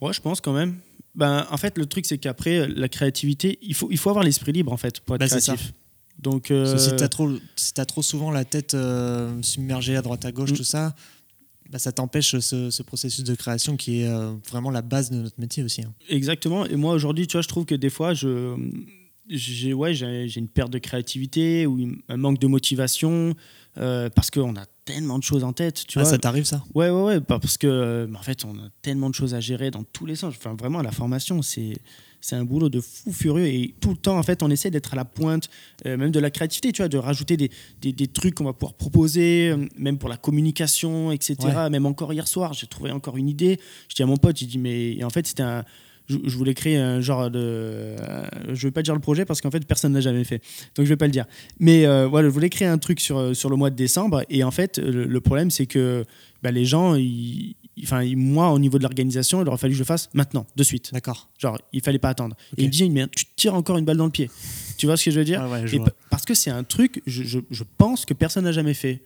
Ouais, je pense quand même. Ben, en fait, le truc, c'est qu'après, la créativité, il faut, il faut avoir l'esprit libre, en fait, pour être ben, créatif. Donc, euh... si tu as, as, trop souvent la tête euh, submergée à droite à gauche, mm. tout ça, bah, ça t'empêche ce, processus de création qui est euh, vraiment la base de notre métier aussi. Hein. Exactement. Et moi, aujourd'hui, tu vois, je trouve que des fois, je, j'ai, ouais, j'ai, une perte de créativité ou un manque de motivation euh, parce qu'on a tellement de choses en tête. Tu ah, vois. Ça t'arrive, ça? Ouais, ouais, ouais. Parce que, en fait, on a tellement de choses à gérer dans tous les sens. Enfin, vraiment, la formation, c'est c'est un boulot de fou furieux et tout le temps en fait on essaie d'être à la pointe euh, même de la créativité tu vois de rajouter des, des, des trucs qu'on va pouvoir proposer euh, même pour la communication etc même encore hier soir j'ai trouvé encore une idée je dis à mon pote j'ai dit mais en fait c'était un je, voulais créer un genre de. Euh, je vais pas dire le projet parce qu'en fait personne n'a jamais fait, donc je vais pas le dire. Mais voilà, je voulais créer un truc sur, sur le mois de décembre. Et en fait le, problème c'est que bah, les gens ils, enfin moi au niveau de l'organisation il aurait fallu que je le fasse maintenant de suite. D'accord. Genre il fallait pas attendre. Et il me mais tu tires encore une balle dans le pied. Tu vois ce que je veux dire? Ah parce que c'est un truc je, je, pense que personne n'a jamais fait.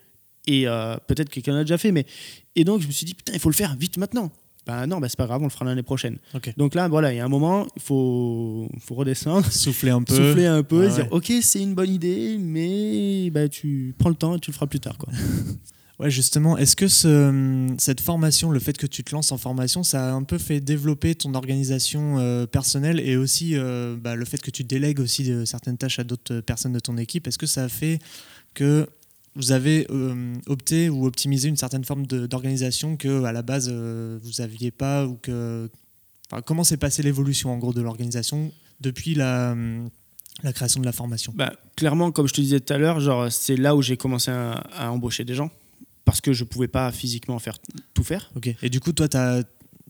Et euh, peut-être que quelqu'un l'a déjà fait mais et donc je me suis dit putain il faut le faire vite maintenant ben non, ben c'est pas grave, on le fera l'année prochaine. Donc là, voilà, il y a un moment, il faut, faut redescendre, souffler un peu, souffler un peu, dire ok, c'est une bonne idée, mais ben, tu prends le temps et tu le feras plus tard. Quoi. Ouais, justement, est-ce que ce, cette formation, le fait que tu te lances en formation, ça a un peu fait développer ton organisation euh, personnelle et aussi euh, bah, le fait que tu délègues aussi de, certaines tâches à d'autres personnes de ton équipe? Est-ce que ça a fait que vous avez euh, opté ou optimisé une certaine forme d'organisation que à la base vous n'aviez pas ou que enfin, comment s'est passée l'évolution en gros de l'organisation depuis la la création de la formation? Bah, Clairement, comme je te disais tout à l'heure, genre c'est là où j'ai commencé à embaucher des gens parce que je ne pouvais pas physiquement faire tout faire. Ok. Et du coup, toi, as,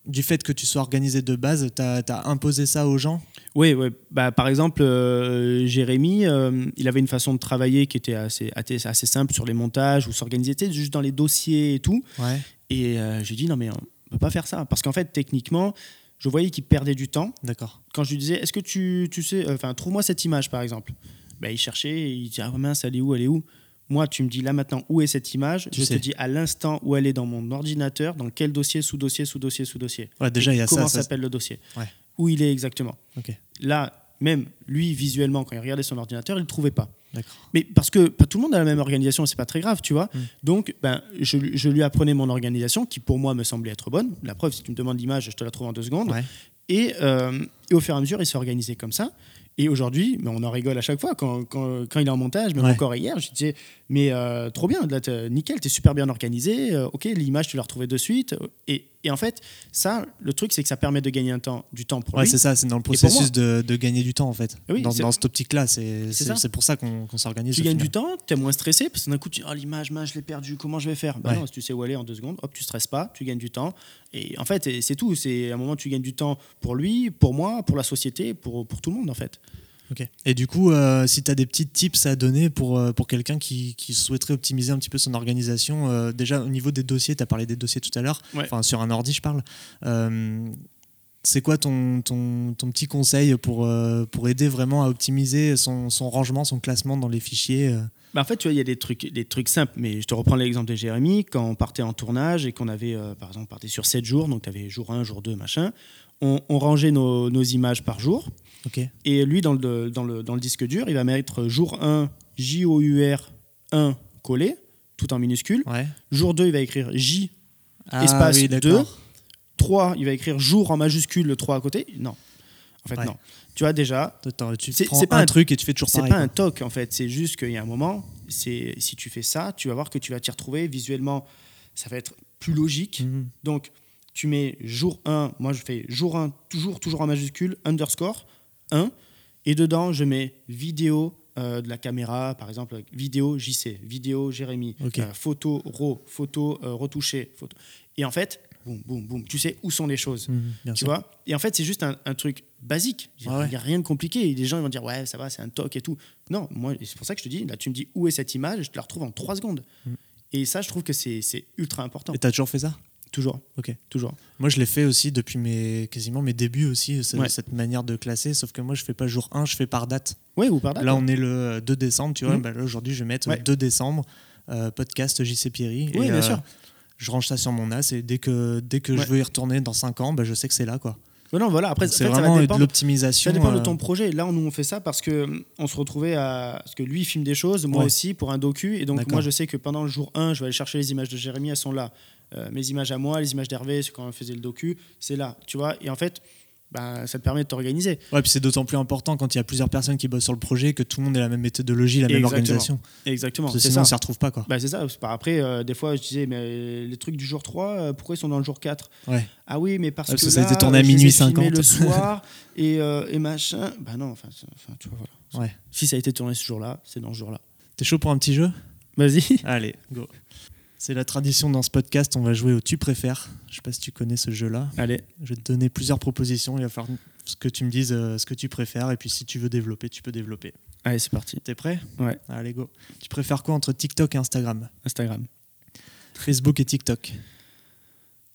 du fait que tu sois organisé de base, tu as, imposé ça aux gens? Oui, ouais. Bah, par exemple, euh, Jérémy, euh, il avait une façon de travailler qui était assez, assez, simple sur les montages ou s'organiser, juste dans les dossiers et tout. Ouais. Et euh, j'ai dit, non, mais on peut pas faire ça. Parce qu'en fait, techniquement, je voyais qu'il perdait du temps. D'accord. Quand je lui disais, est-ce que tu, tu sais, enfin, trouve-moi cette image, par exemple. Ben, il cherchait, il disait, ah mince, elle est où, elle est où? Moi, tu me dis là maintenant où est cette image. je te dis à l'instant où elle est dans mon ordinateur, dans quel dossier, sous-dossier, sous-dossier, sous-dossier. Ouais, déjà, il y a comment ça. s'appelle le dossier ouais. Où il est exactement. Là, même lui, visuellement, quand il regardait son ordinateur, il ne le trouvait pas. Mais parce que pas tout le monde a la même organisation, c'est pas très grave, tu vois. Mm. Donc, ben, je, je, lui apprenais mon organisation, qui pour moi me semblait être bonne. La preuve, si tu me demandes l'image, je te la trouve en deux secondes. Ouais. Et, euh, et, au fur et à mesure, il s'est organisé comme ça. Et aujourd'hui, on en rigole à chaque fois quand, quand, quand il est en montage, même Ouais. encore hier, je disais, mais euh, trop bien, là, nickel, t'es super bien organisé, euh, ok, l'image, tu l'as retrouvée de suite. Et, et en fait, ça, le truc, c'est que ça permet de gagner un temps, du temps pour Ouais, lui. c'est ça, c'est dans le processus de, de gagner du temps en fait. Oui, dans, dans cette optique-là, c'est pour ça qu'on s'organise. Tu gagnes du temps, tu es moins stressé, parce que d'un coup, tu dis, oh, l'image, je l'ai perdue, comment je vais faire? Bah Ouais. Non, si tu sais où est en deux secondes, hop, tu stresses pas, tu gagnes du temps. Et en fait, c'est tout. C'est à un moment, tu gagnes du temps pour lui, pour moi, pour la société, pour, pour tout le monde, en fait. Ok. Et du coup, euh, si tu as des petits tips à donner pour, euh, pour quelqu'un qui, qui souhaiterait optimiser un petit peu son organisation, euh, déjà au niveau des dossiers, tu as parlé des dossiers tout à l'heure, Ouais. enfin sur un ordi, je parle. Euh, c'est quoi ton, ton, ton petit conseil pour, pour aider vraiment à optimiser son, son rangement, son classement dans les fichiers Bah, en fait, tu vois, il y a des trucs, des trucs simples, mais je te reprends l'exemple de Jérémy. Quand on partait en tournage et qu'on avait, par exemple, on partait sur 7 jours, donc tu avais jour 1, jour 2, machin, on, on rangeait nos, nos images par jour. Ok. Et lui, dans le, dans, le, dans le disque dur, il va mettre jour 1, J-O-U-R 1 collé, tout en minuscule. Ouais. Jour 2, il va écrire J Ah, Espace oui, 2. d'accord. 3, il va écrire jour en majuscule, le 3 à côté. Non. En fait, Ouais. non. Tu vois, déjà, C'est- pas un, truc et tu fais toujours c'est pas quoi. un toc, en fait. C'est juste qu'il y a un moment, si tu fais ça, tu vas voir que tu vas t'y retrouver visuellement. Ça va être plus logique. Mhm. Donc, tu mets jour 1, moi je fais jour 1, toujours, toujours en majuscule, underscore 1, et dedans je mets vidéo euh, de la caméra, par exemple, vidéo JC, vidéo Jérémy, euh, photo RAW, photo euh, retouchée, photo. Et en fait, boum, boum, boum, tu sais où sont les choses. Mhm, Tu vois Et en fait, c'est juste un, un truc basique. Il n'y Ouais, a, rien de compliqué. Et les gens ils vont dire, ouais, ça va, c'est un toc et tout. Non, moi, c'est pour ça que je te dis, là, tu me dis où est cette image, je te la retrouve en 3 secondes. Mm. Et ça, je trouve que c'est c'est ultra important. Et tu as toujours fait ça? Toujours. Ok. Toujours. Moi, je l'ai fait aussi depuis mes, quasiment mes débuts aussi, Ouais. cette manière de classer. Sauf que moi, je fais pas jour 1, je fais par date. Oui, ou par date. Là, on est le euh, 2 décembre, tu vois. Mhm. Bah, aujourd'hui, je vais mettre Ouais. 2 décembre, euh, podcast JC Pierry. Oui, et, bien euh, sûr. Je range ça sur mon NAS et dès que, dès que Ouais. je veux y retourner dans 5 ans, bah, je sais que c'est là. quoi. Non, voilà. Après, en C'est fait, ça va vraiment de l'optimisation. Ça dépend de euh, ton projet. Là, nous, on fait ça parce que hum, on se retrouvait à. Parce que lui, il filme des choses, moi Ouais. aussi, pour un docu. Et donc, moi, je sais que pendant le jour 1, je vais aller chercher les images de Jérémy, elles sont là. Euh, mes images à moi, les images d'Hervé, quand on faisait le docu, c'est là. Tu vois Et en fait, ben, ça te permet de t'organiser. Ouais, puis c'est d'autant plus important quand il y a plusieurs personnes qui bossent sur le projet que tout le monde ait la même méthodologie, la même Exactement. organisation. Exactement. Parce que sinon, on ça. s'y retrouve pas. Quoi. Bah, c'est ça. Après, euh, des fois, je disais, mais les trucs du jour 3, euh, pourquoi ils sont dans le jour 4 Ouais. Ah oui, mais parce Ouais, parce que que ça a été tourné à minuit filmés 50. le soir et, euh, et machin. Bah non, enfin, tu vois, voilà. Ouais. Si ça a été tourné ce jour-là, c'est dans ce jour-là. T'es chaud pour un petit jeu? Vas-y. Allez, go. C'est la tradition dans ce podcast, on va jouer au Tu préfères. Je sais pas si tu connais ce jeu-là. Allez. Je vais te donner plusieurs propositions, il va falloir ce que tu me dises, euh, ce que tu préfères, et puis si tu veux développer, tu peux développer. Allez, c'est parti. T'es prêt? Ouais. Allez, go. Tu préfères quoi entre TikTok et Instagram? Instagram. Facebook et TikTok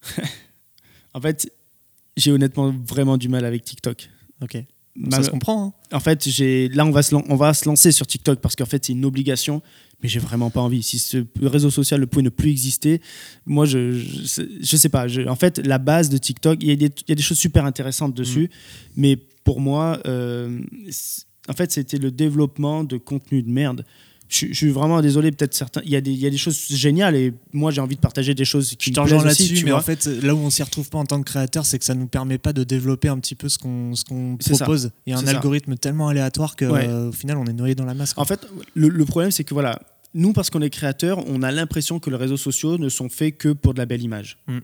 En fait, j'ai honnêtement vraiment du mal avec TikTok. Ok. Ça se comprend, hein? En fait, j'ai là on va se lan- on va se lancer sur TikTok parce qu'en fait c'est une obligation, mais j'ai vraiment pas envie. Si ce réseau social ne pouvait ne plus exister, moi je je, je sais pas. je- en fait, la base de TikTok, il y, a des- il y a des choses super intéressantes dessus, mais pour moi, euh, en fait, c'était le développement de contenu de merde. Je, je suis vraiment désolé, peut-être certains. Il y, a des, il y a des choses géniales et moi j'ai envie de partager des choses qui Je me te là-dessus, mais vois. en fait, là où on s'y retrouve pas en tant que créateur, c'est que ça nous permet pas de développer un petit peu ce qu'on ça. propose. Il y a un ça. algorithme tellement aléatoire que Ouais. euh, au final, on est noyé dans la masse. quoi. En fait, le, le problème, c'est que voilà, nous, parce qu'on est créateurs, on a l'impression que les réseaux sociaux ne sont faits que pour de la belle image. Mm.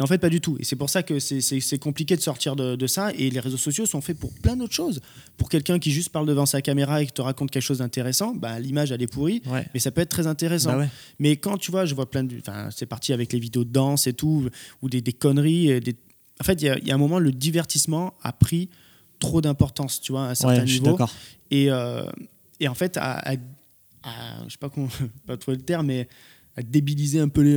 Et en fait, pas du tout. Et c'est pour ça que c'est- compliqué de sortir de, de ça. Et les réseaux sociaux sont faits pour plein d'autres choses. Pour quelqu'un qui juste parle devant sa caméra et qui te raconte quelque chose d'intéressant, bah, l'image, elle est pourrie. Ouais. Mais ça peut être très intéressant. Bah ouais. Mais quand tu vois, je vois plein de. Enfin, c'est parti avec les vidéos de danse et tout, ou des, des conneries. euh, Des... En fait, il y, a- il y a un moment, le divertissement a pris trop d'importance, tu vois, à un certain Ouais, je suis niveau. Et, euh, et en fait, à, à- à- je sais pas comment, pas trouver le terme, mais à débiliser un peu les.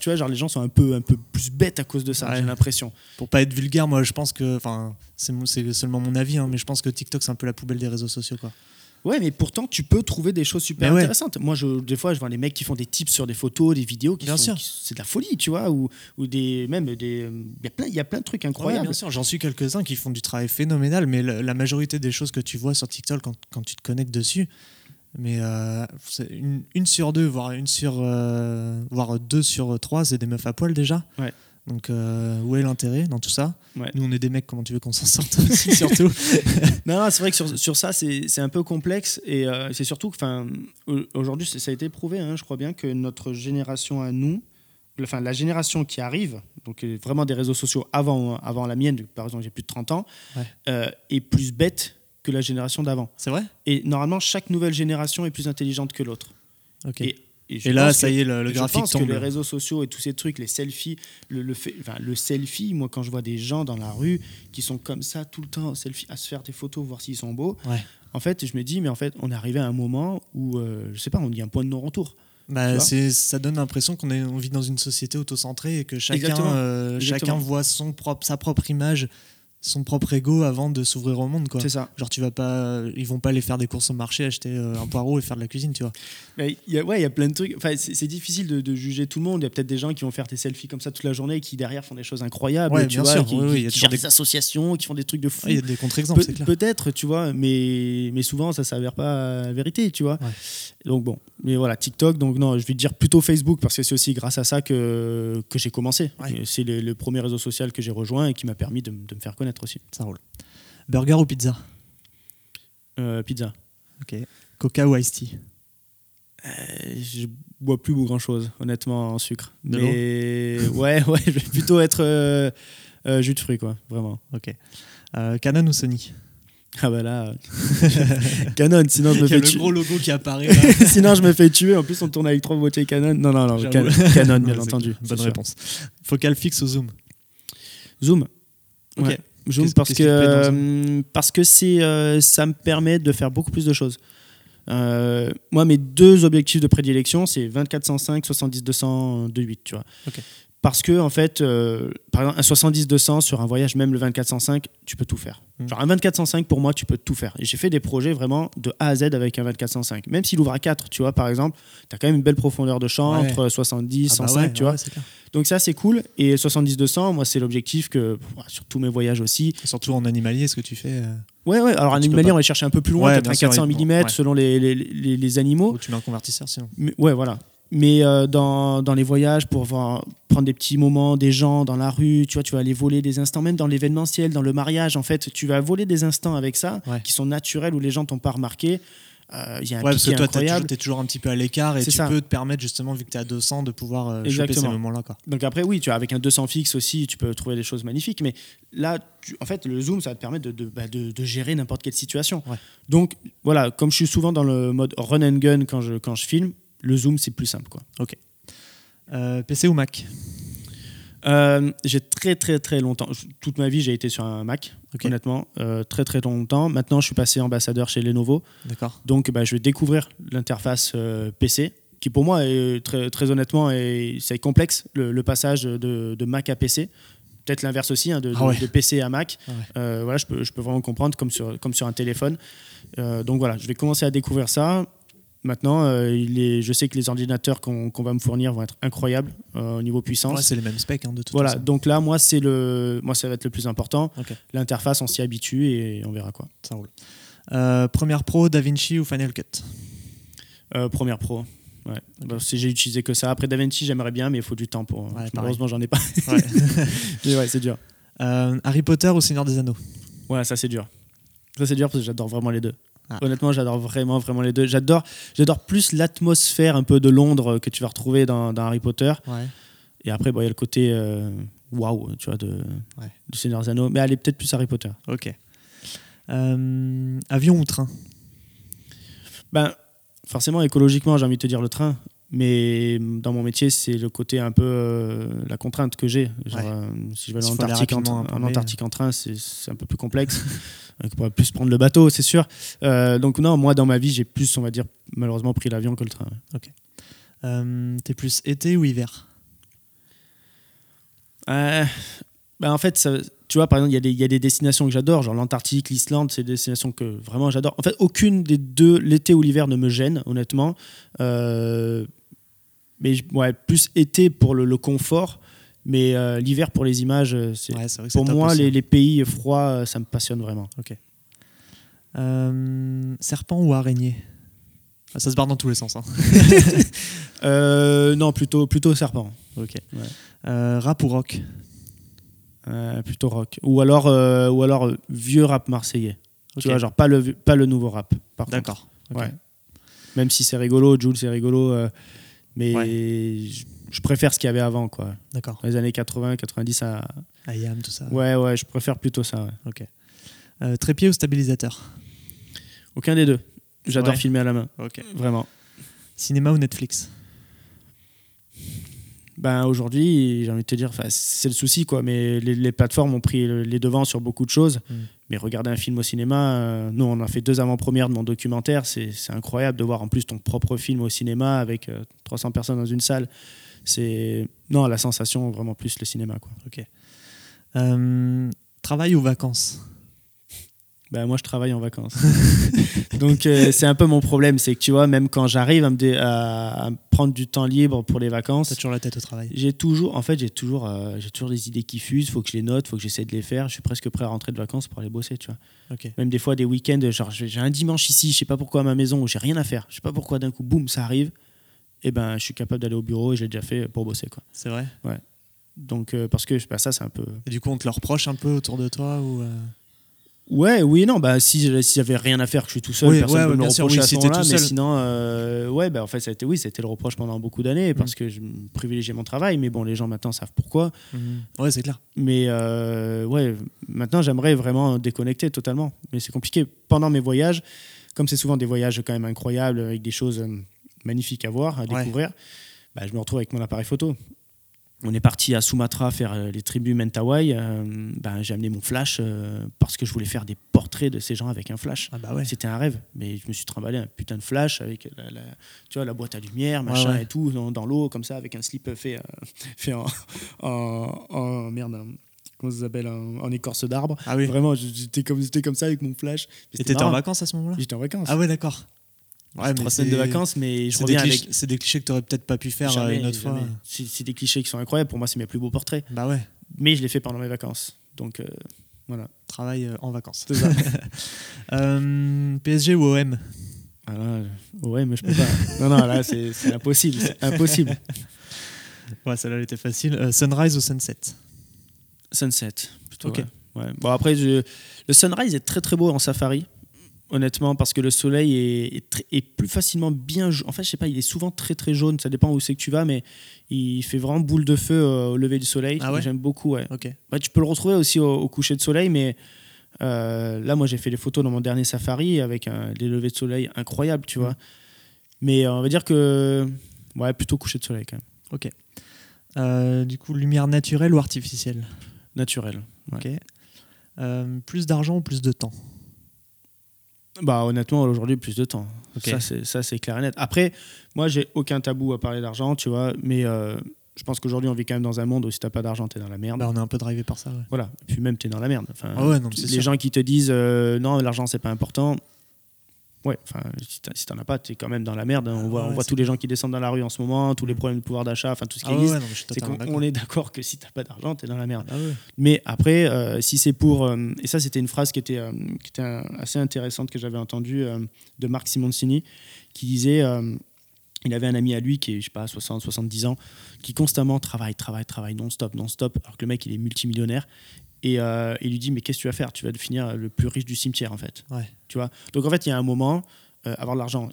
tu vois, genre les gens sont un peu, un peu plus bêtes à cause de ça, j'ai l'impression. Pour pas être vulgaire, moi je pense que. Enfin, c'est seulement mon avis, hein, mais je pense que TikTok c'est un peu la poubelle des réseaux sociaux, quoi. Ouais, mais pourtant, tu peux trouver des choses super intéressantes. Moi, je, des fois, je vois les mecs qui font des tips sur des photos, des vidéos. Qui bien sûr. C'est de la folie, tu vois. Ou, ou des, même des. Il y, a plein, y a plein de trucs incroyables. bien sûr, j'en suis quelques-uns qui font du travail phénoménal, mais la, majorité des choses que tu vois sur TikTok quand, quand tu te connectes dessus, mais euh, une, une, sur deux, voire une sur, euh, voire deux sur trois, c'est des meufs à poil déjà. Ouais. Donc, euh, où est l'intérêt dans tout ça? Nous, on est des mecs, comment tu veux qu'on s'en sorte aussi, surtout? Non, c'est vrai que sur, sur ça, c'est un peu complexe. Et c'est surtout que, aujourd'hui, ça a été prouvé, hein, je crois bien, que notre génération à nous, enfin, la génération qui arrive, donc vraiment des réseaux sociaux avant, avant la mienne, par exemple, j'ai plus de 30 ans, est plus bête que la génération d'avant. C'est vrai? Et normalement, chaque nouvelle génération est plus intelligente que l'autre. Ok. Et, là, ça y est, le, graphique je pense que les réseaux sociaux et tous ces trucs, les selfies, le, le, fait, enfin, le selfie, moi, quand je vois des gens dans la rue qui sont comme ça tout le temps, selfie, à se faire des photos, voir s'ils sont beaux, en fait, je me dis, mais en fait, on est arrivé à un moment où, euh, je sais pas, on dit un point de non-retour. Bah, ça donne l'impression qu'on on vit dans une société autocentrée et que chacun, euh, chacun voit son propre, sa propre image son propre ego avant de s'ouvrir au monde quoi. C'est ça. Genre tu vas pas ils vont pas aller faire des courses au marché, acheter euh, un poireau et faire de la cuisine, tu vois. Mais y a, ouais, il y a plein de trucs. Enfin, c'est difficile de, juger tout le monde. Il y a peut-être des gens qui vont faire des selfies comme ça toute la journée et qui derrière font des choses incroyables, ouais, tu bien vois, sûr. qui, oui, y a des... associations, qui font des trucs de fou. Il y a des contre-exemples. Peut-être, tu vois, mais mais souvent ça s'avère pas la vérité, tu vois. Donc bon, mais voilà, TikTok, donc non, je vais dire plutôt Facebook parce que c'est aussi grâce à ça que, que j'ai commencé. C'est le, premier réseau social que j'ai rejoint et qui m'a permis de, de me faire connaître aussi. Ça roule. Burger ou pizza euh, Pizza. Ok. Coca ou iced tea euh, Je bois plus grand chose, honnêtement, en sucre. Mais ouais, ouais, je vais plutôt être euh, jus de fruits, quoi, vraiment. Ok. Canon ou Sony ah bah là, Canon, sinon je me fais tuer. le gros logo qui apparaît. sinon je me fais tuer. En plus on tourne avec trois boîtiers Canon. Non non non, Canon bien entendu. Bonne réponse. Focal fixe ou zoom Zoom. Ok. Zoom parce que, euh, parce que c'est euh, ça me permet de faire beaucoup plus de choses. Euh, moi, mes deux objectifs de prédilection, c'est 24-105, 70-200, 2.8, tu vois. Parce que, en fait, par exemple, un 70-200 sur un voyage, même le 24-105, tu peux tout faire. Mm. Genre, un 24-105, pour moi, tu peux tout faire. Et j'ai fait des projets vraiment de A à Z avec un 24-105. Même s'il ouvre à 4, tu vois, par exemple, tu as quand même une belle profondeur de champ entre 70, 105, ah bah tu vois. Donc ça, c'est cool. Et 70-200, moi, c'est l'objectif que, sur tous mes voyages aussi. surtout en animalier, ce que tu fais. Euh, ouais, ouais. Alors, en animalier, on va chercher un peu plus loin, peut-être un 400 mm selon les, les, les, animaux. Ou tu mets un convertisseur sinon. ouais, voilà. Mais euh, dans, dans, les voyages, pour voir, prendre des petits moments, des gens dans la rue, tu vois, tu vas aller voler des instants, même dans l'événementiel, dans le mariage, en fait, tu vas voler des instants avec ça, qui sont naturels, où les gens t'ont pas remarqué. Euh, y a un ouais, parce que toi, tu es toujours un petit peu à l'écart et tu peux te permettre, justement, vu que tu es à 200, de pouvoir euh, choper ces moments-là. Donc après, oui, tu vois, avec un 200 fixe aussi, tu peux trouver des choses magnifiques. Mais là, en fait, le zoom, ça va te permettre de, de, bah, de, gérer n'importe quelle situation. Donc voilà, comme je suis souvent dans le mode run and gun quand je, quand je filme, le zoom, c'est plus simple. Quoi. Ok. Euh, PC ou Mac? Euh, j'ai très très très longtemps, toute ma vie j'ai été sur un Mac, honnêtement, euh, très très longtemps. Maintenant je suis passé ambassadeur chez Lenovo. D'accord. Donc bah, je vais découvrir l'interface PC, qui pour moi est très, très honnêtement c'est complexe le, passage de, de, Mac à PC. Peut-être l'inverse aussi, hein, de, ah de, PC à Mac. Ah voilà, je peux, je peux vraiment comprendre comme sur, comme sur un téléphone. donc voilà, je vais commencer à découvrir ça. Maintenant, euh, il est, je sais que les ordinateurs qu'on va me fournir vont être incroyables euh, au niveau puissance. c'est les mêmes specs hein, de toute voilà, donc là, moi, c'est le, moi, ça va être le plus important. L'interface, on s'y habitue et on verra quoi. Ça roule. Euh, première Pro, DaVinci ou Final Cut? Première Pro. Ouais. Bah, si j'ai utilisé que ça. Après DaVinci, j'aimerais bien, mais il faut du temps pour. malheureusement, j'en ai pas. mais ouais, c'est dur. Harry Potter ou Seigneur des Anneaux? Ouais, ça c'est dur. Ça c'est dur parce que j'adore vraiment les deux. Ah. Honnêtement, j'adore vraiment, vraiment les deux. J'adore, j'adore plus l'atmosphère un peu de Londres que tu vas retrouver dans, Harry Potter. Et après, il y a le côté euh, waouh, tu vois, de, du Seigneur Anneaux. Mais est peut-être plus Harry Potter. Ok. Euh, avion ou train? Ben, forcément, écologiquement, j'ai envie de te dire le train. Mais dans mon métier, c'est le côté un peu euh, la contrainte que j'ai. si je vais en Antarctique, en, en, Antarctique en train, c'est un peu plus complexe. on pourrait plus prendre le bateau, c'est sûr. Euh, donc non, moi dans ma vie, j'ai plus, on va dire, malheureusement pris l'avion que le train. Ok. T'es plus été ou hiver? Bah, En fait, ça, tu vois, par exemple, il y, y, a des destinations que j'adore, genre l'Antarctique, l'Islande, c'est des destinations que vraiment j'adore. En fait, aucune des deux, l'été ou l'hiver, ne me gêne, honnêtement. Mais ouais, plus été pour le, le confort. Mais euh, l'hiver pour les images, euh, c'est pour moi les, les, pays froids, euh, ça me passionne vraiment. Ok. serpent ou araignée? Ah, Ça se barre dans tous les sens. Hein. non, plutôt plutôt serpent. Ok. rap ou rock? Plutôt rock. Ou alors ou alors vieux rap marseillais. Tu vois, genre pas le pas le nouveau rap. D'accord. Ouais. Même si c'est rigolo, Jules c'est rigolo, mais je préfère ce qu'il y avait avant, quoi. D'accord. les années 80, 90 à. Ayam, tout ça. Ouais, ouais, je préfère plutôt ça. Ouais. Ok. Euh, trépied ou stabilisateur? Aucun des deux. J'adore filmer à la main. Ok. Vraiment. Cinéma ou Netflix? Ben aujourd'hui, j'ai envie de te dire, c'est le souci, quoi. Mais les, plateformes ont pris les devants sur beaucoup de choses. Mm. Mais regarder un film au cinéma, euh, nous, on a fait deux avant-premières de mon documentaire. C'est incroyable de voir en plus ton propre film au cinéma avec 300 euh, personnes dans une salle c'est non la sensation vraiment plus le cinéma quoi. Ok. Euh, travail ou vacances? Ben, moi je travaille en vacances. Donc euh, c'est un peu mon problème, c'est que tu vois, même quand j'arrive à, me prendre du temps libre pour les vacances, t'as toujours la tête au travail. J'ai toujours, en fait, j'ai toujours, euh, j'ai toujours des idées qui fusent. Faut que je les note, faut que j'essaie de les faire. Je suis presque prêt à rentrer de vacances pour aller bosser, tu vois. Ok. Même des fois des week-ends, genre j'ai un dimanche ici, je sais pas pourquoi à ma maison où j'ai rien à faire. Je sais pas pourquoi d'un coup, boum, ça arrive et eh ben, je suis capable d'aller au bureau et je l'ai déjà fait pour bosser. Quoi. C'est vrai Ouais. Donc, euh, parce que pas ça, c'est un peu. Et du coup, on te le reproche un peu autour de toi ou Ouais, oui non. Bah, si, si j'avais rien à faire, que je suis tout seul, personne ne peut me reprocher à ce moment-là. Mais sinon, euh, ouais, bah, en fait, ça a été, oui, c'était le reproche pendant beaucoup d'années parce mm. que je privilégiais mon travail. Mais bon, les gens maintenant savent pourquoi. Mm. Ouais, c'est clair. Mais ouais, maintenant, j'aimerais vraiment déconnecter totalement. Mais c'est compliqué. Pendant mes voyages, comme c'est souvent des voyages quand même incroyables avec des choses magnifique à voir, à découvrir, bah, je me retrouve avec mon appareil photo. On est parti à Sumatra faire euh, les tribus Mentawai. Euh, bah, j'ai amené mon flash euh, parce que je voulais faire des portraits de ces gens avec un flash. Ah bah ouais. C'était un rêve, mais je me suis trimballé un putain de flash avec la, tu vois, la boîte à lumière, machin et tout, dans, l'eau, comme ça, avec un slip fait, fait en, en, merde, comment ça s'appelle, en, écorce d'arbre. Ah oui. Vraiment, j'étais comme, comme ça avec mon flash. Et t'étais en vacances à ce moment-là? J'étais en vacances. Ah ouais, d'accord. Ouais, trois semaines de vacances, mais je reviens avec. C'est des clichés que tu n'aurais peut-être pas pu faire euh, une autre fois. C'est des clichés qui sont incroyables. Pour moi, c'est mes plus beaux portraits. Bah ouais. Mais je l'ai fait pendant mes vacances. Donc euh, voilà. Travail euh, en vacances. C'est ça. PSG ou OM ah OM, je peux pas. non, non, là, c'est impossible. C'est impossible. Ouais, celle-là, elle était facile. sunrise ou sunset? Sunset, plutôt. Ok. Ouais. Bon, après, je... le sunrise est très très beau en safari honnêtement, parce que le soleil est, est, plus facilement bien. En fait, je sais pas, il est souvent très très jaune, ça dépend où c'est que tu vas, mais il fait vraiment boule de feu euh, au lever du soleil. Ah J'aime beaucoup, ouais. Ok. tu peux le retrouver aussi au, coucher de soleil, mais euh, là, moi, j'ai fait les photos dans mon dernier safari avec un, des levées de soleil incroyables, tu vois. Mais euh, on va dire que, ouais, plutôt coucher de soleil quand même. Ok. du coup, lumière naturelle ou artificielle? Naturelle. Ok. plus d'argent ou plus de temps? Bah honnêtement aujourd'hui plus de temps. Ça c'est ça c'est clair et net. Après moi j'ai aucun tabou à parler d'argent, tu vois, mais euh, je pense qu'aujourd'hui on vit quand même dans un monde où si t'as pas d'argent t'es dans la merde. Bah, on est un peu drivé par ça. Ouais. Voilà. Et puis même t'es dans la merde. Enfin, ah ouais, non, les gens qui te disent euh, non l'argent c'est pas important, Ouais, enfin, si t'en as pas, t'es quand même dans la merde. Hein. On voit, on voit tous les gens qui descendent dans la rue en ce moment, tous les problèmes de pouvoir d'achat, enfin tout ce qui ah existe. c'est qu'on est d'accord que si t'as pas d'argent, t'es dans la merde. Ah Mais après, euh, si c'est pour. Euh, et ça, c'était une phrase qui était, euh, qui était assez intéressante que j'avais entendue de Marc Simoncini, qui disait. il avait un ami à lui qui est, je sais pas, 60, 70 ans, qui constamment travaille, travaille, travaille non-stop, non-stop, alors que le mec, il est multimillionnaire. Et euh, il lui dit mais qu'est-ce que tu vas faire? Tu vas finir le plus riche du cimetière en fait. Tu vois? Donc en fait il y a un moment, euh, avoir de l'argent,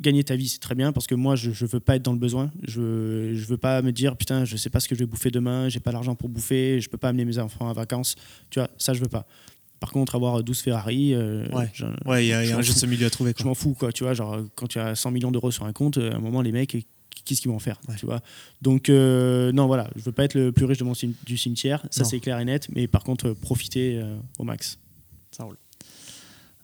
gagner ta vie c'est très bien parce que moi je, ne veux pas être dans le besoin. Je je veux pas me dire putain je sais pas ce que je vais bouffer demain, j'ai pas l'argent pour bouffer, je peux pas amener mes enfants en vacances. Tu vois ça je veux pas. Par contre, avoir 12 Ferrari, euh, ouais, il y a, y a un juste milieu à trouver. Je m'en fous, quoi. Tu vois, genre, quand tu as 100 millions d'euros sur un compte, à un moment, les mecs, qu'est-ce qu'ils vont faire tu vois donc euh, non voilà je veux pas être le plus riche de mon du cimetière ça c'est clair et net mais par contre profiter euh, au max ça roule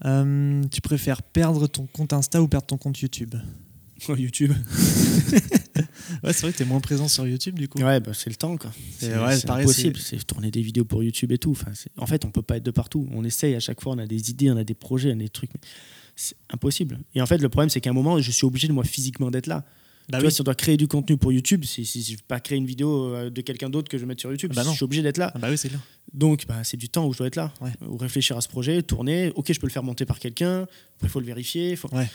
euh, tu préfères perdre ton compte Insta ou perdre ton compte YouTube? YouTube ouais, c'est vrai que t'es moins présent sur YouTube du coup. Ouais, bah, c'est le temps quoi. C'est ouais, impossible. C'est tourner des vidéos pour YouTube et tout. Enfin, en fait, on peut pas être de partout. On essaye à chaque fois, on a des idées, on a des projets, on a des trucs. C'est impossible. Et en fait, le problème, c'est qu'à un moment, je suis obligé de moi physiquement d'être là. Bah tu vois, si on doit créer du contenu pour YouTube, si, si, je ne veux pas créer une vidéo euh, de quelqu'un d'autre que je vais mettre sur YouTube, bah je suis obligé d'être là. Ah bah oui, c'est Donc, bah, c'est du temps où je dois être là. Ou réfléchir à ce projet, tourner. Ok, je peux le faire monter par quelqu'un. Après, il faut le vérifier. Faut... Ouais.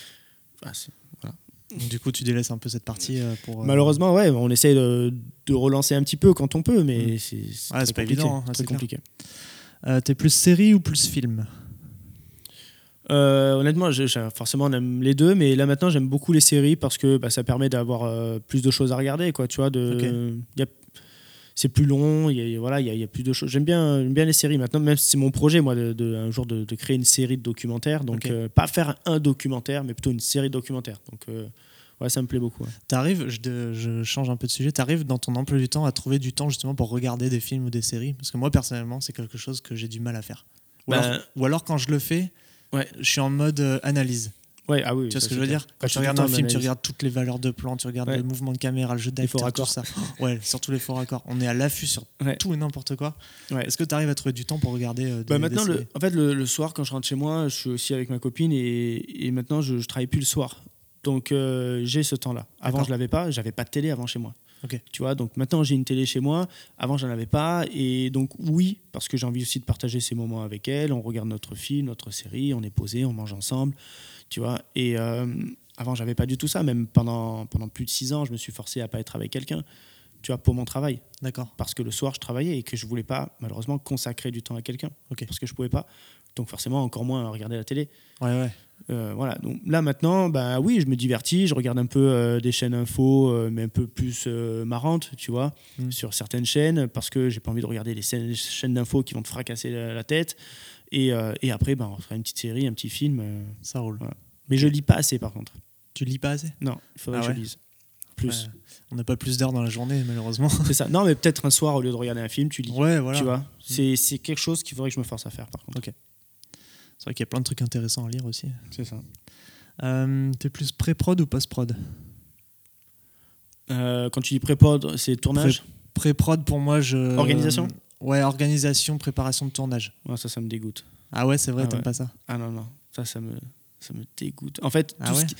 du coup, tu délaisses un peu cette partie euh, pour. Euh, Malheureusement, ouais, on essaie de, de, relancer un petit peu quand on peut, mais mm. c'est pas évident. Hein, c'est compliqué. T'es plus série ou plus film? Euh, honnêtement, forcément, on aime les deux, mais là maintenant, j'aime beaucoup les séries parce que bah, ça permet d'avoir euh, plus de choses à regarder, quoi. Tu vois, de, c'est plus long, il y a, voilà, y, a plus de choses. J'aime bien, bien les séries maintenant, même si c'est mon projet, moi, de, un jour de, créer une série de documentaires. Donc, euh, pas faire un documentaire, mais plutôt une série de documentaires. Donc, ouais, ça me plaît beaucoup. Tu arrives, je, je, change un peu de sujet, tu arrives dans ton emploi du temps à trouver du temps justement pour regarder des films ou des séries? Parce que moi, personnellement, c'est quelque chose que j'ai du mal à faire. Ou, bah, alors, ou alors, quand je le fais, Ouais. Je suis en mode euh, analyse. Ouais, ah oui, tu vois ce que je veux dire Quand tu regardes un film, tu regardes toutes les valeurs de plan, tu regardes le mouvement de caméra, le jeu d'acteur, tout ça. ouais, surtout les faux raccords. On est à l'affût sur tout et n'importe quoi. Est-ce que tu arrives à trouver du temps pour regarder euh, des, bah maintenant, le, En fait, le, soir, quand je rentre chez moi, je suis aussi avec ma copine et, et maintenant, je, je travaille plus le soir. Donc, euh, j'ai ce temps-là. Avant, je l'avais pas. J'avais pas de télé avant chez moi. Tu vois, donc maintenant j'ai une télé chez moi. Avant, j'en avais pas. Et donc, oui, parce que j'ai envie aussi de partager ces moments avec elle. On regarde notre film, notre série, on est posé, on mange ensemble. Tu vois, et euh, avant, j'avais pas du tout ça. Même pendant, pendant plus de six ans, je me suis forcé à pas être avec quelqu'un. Tu vois, pour mon travail. D'accord. Parce que le soir, je travaillais et que je voulais pas, malheureusement, consacrer du temps à quelqu'un. Parce que je pouvais pas. Donc, forcément, encore moins à regarder la télé. Ouais, ouais. Euh, voilà. Donc là maintenant, bah oui, je me divertis, je regarde un peu euh, des chaînes info, euh, mais un peu plus marrantes, tu vois, mm. sur certaines chaînes, parce que j'ai pas envie de regarder les chaînes d'infos qui vont te fracasser la, tête. Et, et, après, bah, on fera une petite série, un petit film. Ça roule. Mais je lis pas assez, par contre. Tu lis pas assez? Non, il faudrait ah que je lise. Plus. on n'a pas plus d'heures dans la journée, malheureusement. C'est ça. Non, mais peut-être un soir, au lieu de regarder un film, tu lis. Ouais, voilà. Tu vois, mm. c'est quelque chose qu'il faudrait que je me force à faire, par contre. Ok. C'est vrai qu'il y a plein de trucs intéressants à lire aussi. C'est ça. Euh, T'es plus pré-prod ou post-prod? Euh, Quand tu dis pré-prod, c'est tournage? Pré-prod, pour moi, je. Organisation? Ouais, organisation, préparation de tournage. Ouais, ça, ça me dégoûte. Ah ouais, c'est vrai, ah t'aimes pas ça? Ah non, non. Ça, ça me, ça me dégoûte. En fait, ah tout, ce qui,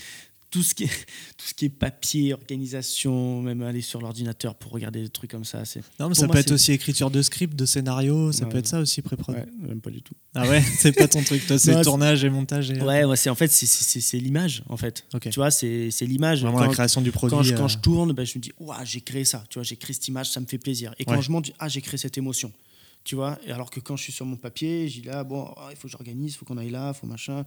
tout ce qui est, tout ce qui est papier, organisation, même aller sur l'ordinateur pour regarder des trucs comme ça. C'est... Non, mais ça peut être aussi écriture de script, de scénario, ça peut être ça aussi pré-prod. Ouais, même pas du tout. Ah ouais, c'est pas ton truc, toi, c'est tournage et montage. Et... Ouais, ouais c'est en fait c'est, c'est, c'est l'image en fait. Tu vois, c'est, c'est l'image. Vraiment la création du produit. Quand je, quand je euh. tourne, ben, je me dis, waouh, j'ai créé ça. Tu vois, j'ai créé cette image, ça me fait plaisir. Et quand je monte, ah, j'ai créé cette émotion. Tu vois, et alors que quand je suis sur mon papier, j'ai là, bon, oh, il faut que j'organise, il faut qu'on aille là, il faut machin.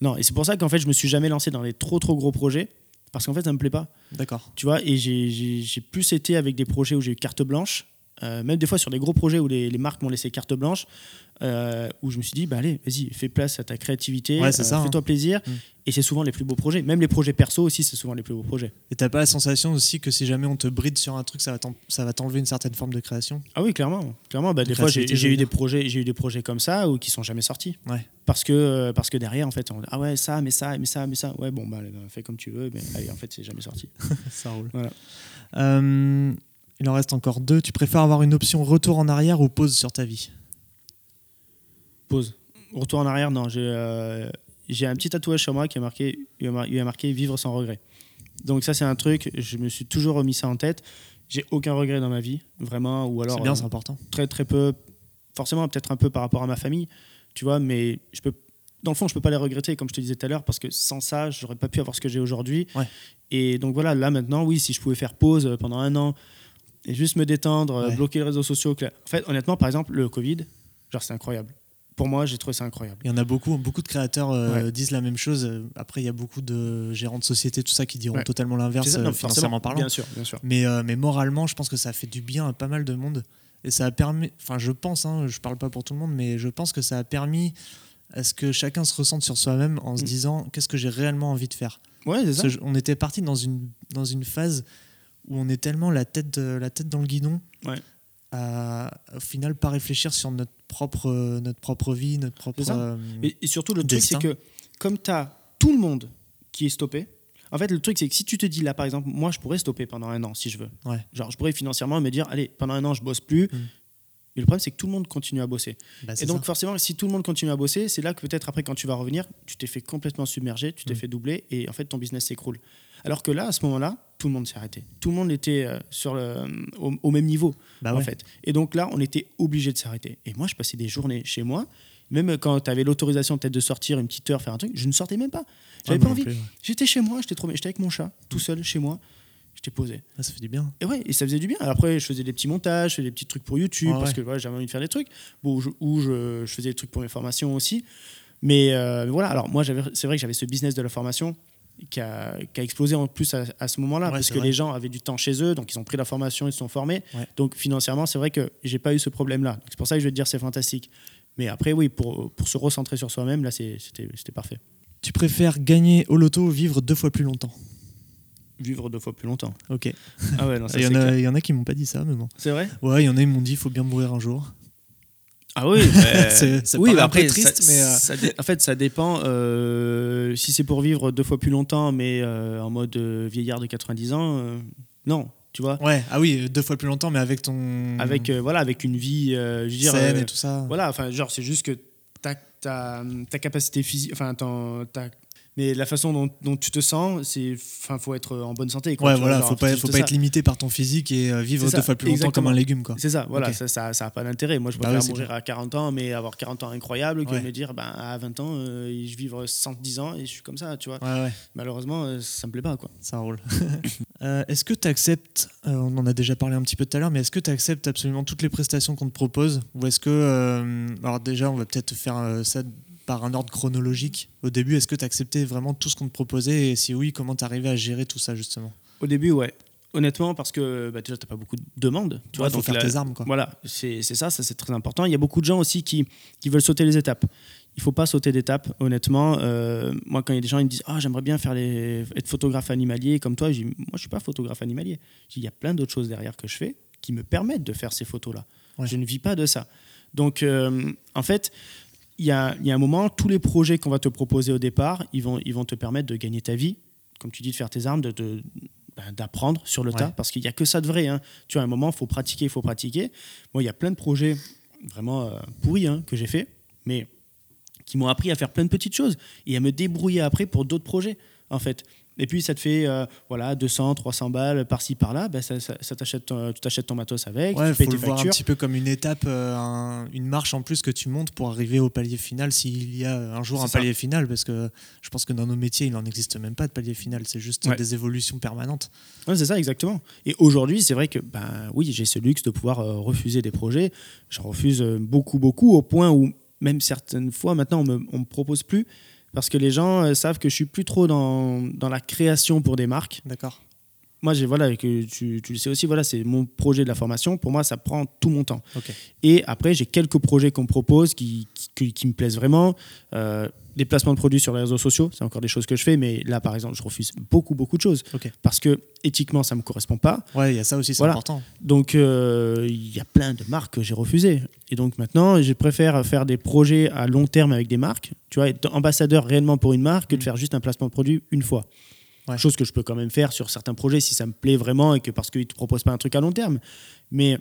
Non, et c'est pour ça qu'en fait, je me suis jamais lancé dans les trop trop gros projets parce qu'en fait, ça me plaît pas. D'accord. Tu vois, et j'ai plus été avec des projets où j'ai eu carte blanche, euh, même des fois sur des gros projets où les, les marques m'ont laissé carte blanche, euh, où je me suis dit, bah allez, vas-y, fais place à ta créativité, euh, fais-toi hein. plaisir. Mm. Et c'est souvent les plus beaux projets. Même les projets perso aussi, c'est souvent les plus beaux projets. Et t'as pas la sensation aussi que si jamais on te bride sur un truc, ça va t'enlever une certaine forme de création? Ah oui, clairement. clairement bah, des fois, j'ai eu des projets, eu des projets comme ça ou qui sont jamais sortis. Ouais. Parce que parce que derrière, en fait, on ah ouais ça, mais ça, mais ça, mais ça. Ouais, bon bah, fais comme tu veux. Mais allez, en fait, c'est jamais sorti. ça roule. Voilà. Il en reste encore deux. Tu préfères avoir une option retour en arrière ou pause sur ta vie Pause. Retour en arrière, non. J'ai euh, un petit tatouage sur moi qui a marqué, il a marqué vivre sans regret. Donc ça c'est un truc, je me suis toujours remis ça en tête. J'ai aucun regret dans ma vie, vraiment, ou alors. C'est bien, c'est euh, important. Très très peu, forcément peut-être un peu par rapport à ma famille, tu vois, mais je peux, dans le fond je peux pas les regretter comme je te disais tout à l'heure parce que sans ça j'aurais pas pu avoir ce que j'ai aujourd'hui. Et donc voilà, là maintenant oui, si je pouvais faire pause pendant un an et juste me détendre, bloquer les réseaux sociaux. En fait, honnêtement, par exemple, le Covid, genre c'est incroyable pour moi, j'ai trouvé ça incroyable. Il y en a beaucoup, beaucoup de créateurs euh, disent la même chose. Après, il y a beaucoup de gérants de sociétés, tout ça, qui diront totalement l'inverse, euh, financièrement parlant. Bien sûr, bien sûr. Mais, euh, mais moralement, je pense que ça a fait du bien à pas mal de monde. Et ça a permis, enfin, je pense, hein, je parle pas pour tout le monde, mais je pense que ça a permis à ce que chacun se ressente sur soi-même en se mm. disant qu'est-ce que j'ai réellement envie de faire? Ouais, c'est ça. On était parti dans une, dans une phase où on est tellement la tête, la tête dans le guidon. Ouais à au final pas réfléchir sur notre propre, notre propre vie, notre propre. Euh, et, surtout, le truc, c'est que comme tu as tout le monde qui est stoppé, En fait, le truc, c'est que si tu te dis là, par exemple, moi, je pourrais stopper pendant un an si je veux. Genre, je pourrais financièrement me dire, allez, pendant un an, je bosse plus. Mm. Mais le problème, c'est que tout le monde continue à bosser. Bah, et donc, forcément, si tout le monde continue à bosser, c'est là que peut-être après, quand tu vas revenir, tu t'es fait complètement submerger, tu t'es mm. fait doubler et en fait, ton business s'écroule. Alors que là, à ce moment-là, tout le monde s'est arrêté. Tout le monde était euh, sur le, au, même niveau, bah en fait. Et donc là, on était obligé de s'arrêter. Et moi, je passais des journées chez moi. Même quand tu avais l'autorisation peut-être de sortir une petite heure, faire un truc, je ne sortais même pas. J'avais pas envie. J'étais chez moi, j'étais trop, j'étais avec mon chat, tout seul chez moi. J'étais posé. Ah, ça fait du bien. Et ouais, et ça faisait du bien. Après, je faisais des petits montages, je faisais des petits trucs pour YouTube parce que j'avais envie de faire des trucs. Bon, je, je, faisais des trucs pour mes formations aussi. Mais euh, voilà, alors moi, c'est vrai que j'avais ce business de la formation qui a, qui a explosé en plus à, ce moment-là parce que les gens avaient du temps chez eux, donc ils ont pris la formation, ils se sont formés. Donc financièrement, c'est vrai que j'ai pas eu ce problème-là. C'est pour ça que je vais te dire c'est fantastique. Mais après, oui, pour, pour se recentrer sur soi-même, là, c'était parfait. Tu préfères gagner au loto ou vivre deux fois plus longtemps? Vivre deux fois plus longtemps. Ok. Ah ouais, il, y en a, il y en a qui m'ont pas dit ça, mais bon. C'est vrai? Ouais, il y en a qui m'ont dit il faut bien mourir un jour. Ah oui, c'est oui, après triste, mais euh, en fait ça dépend. Euh, si c'est pour vivre deux fois plus longtemps, mais euh, en mode vieillard de 90 ans, non, tu vois. Ouais, ah oui, deux fois plus longtemps, mais avec ton. Avec voilà, avec une vie, je veux dire. Saine et tout ça. Voilà, enfin genre c'est juste que ta, ta, ta capacité physique, enfin ta mais la façon dont, dont tu te sens, c'est, enfin, faut être en bonne santé. Quoi, ouais, voilà, faut pas, faut pas être limité par ton physique et euh, vivre deux fois plus longtemps comme un légume, quoi. C'est ça, voilà, ça, ça, ça a pas d'intérêt. Moi, je bah préfère mourir à 40 ans, mais avoir 40 ans incroyable, que me dire, ben, à 20 ans, euh, je vivre 110 ans et je suis comme ça, tu vois. Malheureusement, euh, ça me plaît pas, quoi. Ça roule. est-ce que tu acceptes, on en a déjà parlé un petit peu tout à l'heure, mais est-ce que tu acceptes absolument toutes les prestations qu'on te propose, ou est-ce que, alors déjà, on va peut-être faire ça par un ordre chronologique Au début, est-ce que tu acceptais vraiment tout ce qu'on te proposait Et si oui, comment tu arrivais à gérer tout ça justement? Au début, ouais. Honnêtement, parce que bah, déjà, tu n'as pas beaucoup de demandes. Tu vois, faut faire tes armes. Quoi. Voilà, c'est ça, ça c'est très important. Il y a beaucoup de gens aussi qui, qui veulent sauter les étapes. Il faut pas sauter d'étapes, honnêtement. Euh, moi, quand il y a des gens qui me disent Ah, j'aimerais bien faire les... être photographe animalier comme toi, je dis Moi, je suis pas photographe animalier. Il y a plein d'autres choses derrière que je fais qui me permettent de faire ces photos-là. Je ne vis pas de ça. Donc, euh, en fait, il y a, un moment, tous les projets qu'on va te proposer au départ, ils vont, ils vont te permettre de gagner ta vie, comme tu dis, de faire tes armes, de, ben, d'apprendre sur le tas, parce qu'il n'y a que ça de vrai. Hein. Tu vois, à un moment, il faut pratiquer, il faut pratiquer. Moi, il y a plein de projets vraiment euh, pourris hein, que j'ai fait, mais qui m'ont appris à faire plein de petites choses et à me débrouiller après pour d'autres projets, en fait. Et puis ça te fait euh, voilà 200, 300 balles par-ci par-là. Ben, ça, ça, t'achète, tu t'achètes ton matos avec. Ouais, tu faut le voir un petit peu comme une étape, euh, une marche en plus que tu montes pour arriver au palier final. S'il y a un jour un palier final, parce que je pense que dans nos métiers il n'en existe même pas de palier final. C'est juste des évolutions permanentes. Ouais, c'est ça exactement. Et aujourd'hui c'est vrai que ben oui j'ai ce luxe de pouvoir euh, refuser des projets. Je refuse beaucoup beaucoup au point où même certaines fois maintenant on me, on me propose plus parce que les gens euh, savent que je suis plus trop dans, dans la création pour des marques. D'accord. Moi, j'ai voilà, que tu, tu, le sais aussi, voilà, c'est mon projet de la formation. Pour moi, ça prend tout mon temps. Et après, j'ai quelques projets qu'on me propose qui, qui, qui, me plaisent vraiment. Euh, des placements de produits sur les réseaux sociaux, c'est encore des choses que je fais, mais là, par exemple, je refuse beaucoup, beaucoup de choses. Parce que éthiquement, ça ne me correspond pas. Ouais, il y a ça aussi, c'est important. Donc, euh, il y a plein de marques que j'ai refusées. Et donc, maintenant, je préfère faire des projets à long terme avec des marques, tu vois, être ambassadeur réellement pour une marque que de mm. faire juste un placement de produit une fois. Chose que je peux quand même faire sur certains projets si ça me plaît vraiment et que parce qu'ils ne te proposent pas un truc à long terme. Mais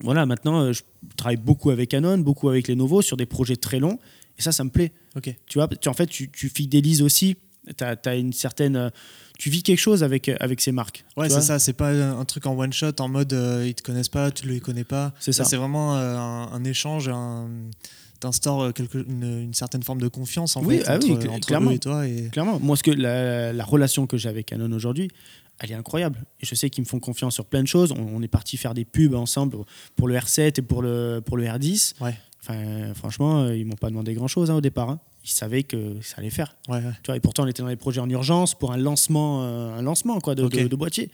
voilà, maintenant, euh, je travaille beaucoup avec Canon, beaucoup avec Lenovo sur des projets très longs. Et ça, ça me plaît. Ok. Tu vois, tu, en fait, tu, tu fidélises aussi. Tu as, une certaine. Euh, tu vis quelque chose avec, avec ces marques. Ouais, c'est ça. C'est pas un truc en one shot en mode euh, ils te connaissent pas, tu les connais pas. C'est ça. C'est vraiment euh, un, échange, un t'instaures une, une, certaine forme de confiance en oui, fait, ah entre, oui, entre clairement, et toi. Et... Clairement. Moi, ce que la, la relation que j'ai avec Canon aujourd'hui, elle est incroyable. Et je sais qu'ils me font confiance sur plein de choses. On, on est parti faire des pubs ensemble pour le R7 et pour le, pour le R10. Ouais. Enfin, franchement, euh, ils m'ont pas demandé grand-chose hein, au départ. Hein. Ils savaient que ça allait faire. Ouais, Tu vois, et pourtant, on était dans des projets en urgence pour un lancement, euh, un lancement quoi, de, de, boîtier.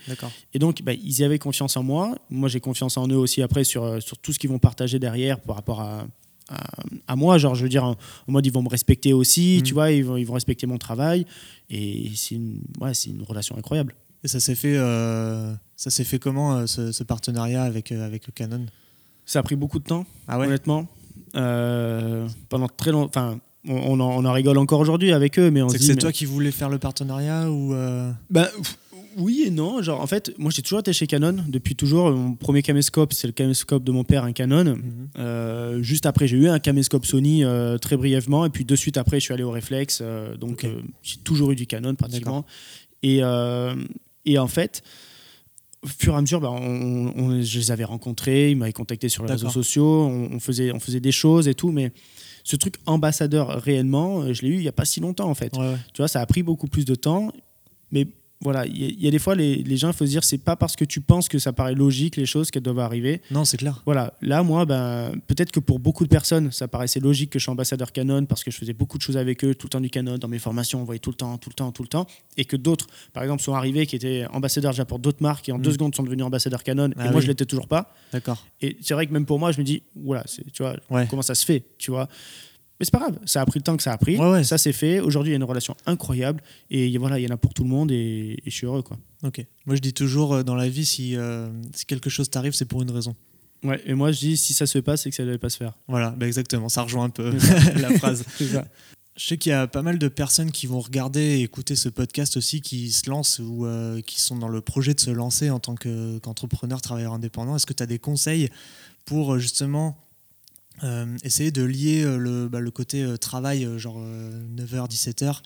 Et donc, bah, ils y avaient confiance en moi. Moi, j'ai confiance en eux aussi après sur, euh, sur tout ce qu'ils vont partager derrière par rapport à, à, moi. Genre, je veux dire, en, mode, ils vont me respecter aussi, mm. tu vois, ils vont, ils vont respecter mon travail. Et c'est une, ouais, une relation incroyable. Et ça s'est fait, ça s'est fait comment, ce, ce, partenariat avec, avec Canon? Ça a pris beaucoup de temps, ah honnêtement. Euh, pendant très longtemps. Enfin, on, en, rigole encore aujourd'hui avec eux, mais on C'est c'est toi qui voulais faire le partenariat ou bah, oui et non. Genre, en fait, moi j'ai toujours été chez Canon depuis toujours. Mon premier caméscope, c'est le caméscope de mon père, un Canon. Mhm. Euh, juste après, j'ai eu un caméscope Sony euh, très brièvement. Et puis de suite après, je suis allé au Reflex. Euh, donc j'ai toujours eu du Canon pratiquement. Et, et en fait, au fur et à mesure, bah, on, je les avais rencontrés, ils m'avaient contacté sur les réseaux sociaux, on, faisait, on faisait des choses et tout, mais ce truc ambassadeur réellement, je l'ai eu il n'y a pas si longtemps en fait. Tu vois, ça a pris beaucoup plus de temps, mais voilà, il y, a des fois, les, gens, il faut se dire, c'est pas parce que tu penses que ça paraît logique les choses qu'elles doivent arriver. Non, c'est clair. Voilà, là, moi, ben, peut-être que pour beaucoup de personnes, ça paraissait logique que je sois ambassadeur Canon parce que je faisais beaucoup de choses avec eux, tout le temps du Canon, dans mes formations, on voyait tout le temps, tout le temps, tout le temps. Et que d'autres, par exemple, sont arrivés qui étaient ambassadeurs déjà pour d'autres marques et en deux mm. secondes sont devenus ambassadeurs Canon. et ah moi, je l'étais toujours pas. D'accord. Et c'est vrai que même pour moi, je me dis, voilà, tu vois, comment ça se fait, tu vois. Mais c'est pas grave, ça a pris le temps que ça a pris. Ça c'est fait. Aujourd'hui, il y a une relation incroyable et voilà, il y en a pour tout le monde et, je suis heureux quoi. Ok. Moi je dis toujours euh, dans la vie si, euh, si quelque chose t'arrive, c'est pour une raison. Ouais. Et moi je dis si ça se fait pas, c'est que ça devait pas se faire. Voilà, bah exactement. Ça rejoint un peu la phrase. Ça. Je sais qu'il y a pas mal de personnes qui vont regarder et écouter ce podcast aussi, qui se lancent ou euh, qui sont dans le projet de se lancer en tant qu'entrepreneur, travailleur indépendant. Est-ce que tu as des conseils pour justement euh, essayer de lier euh, le, bah, le côté euh, travail, genre 9h, 17h,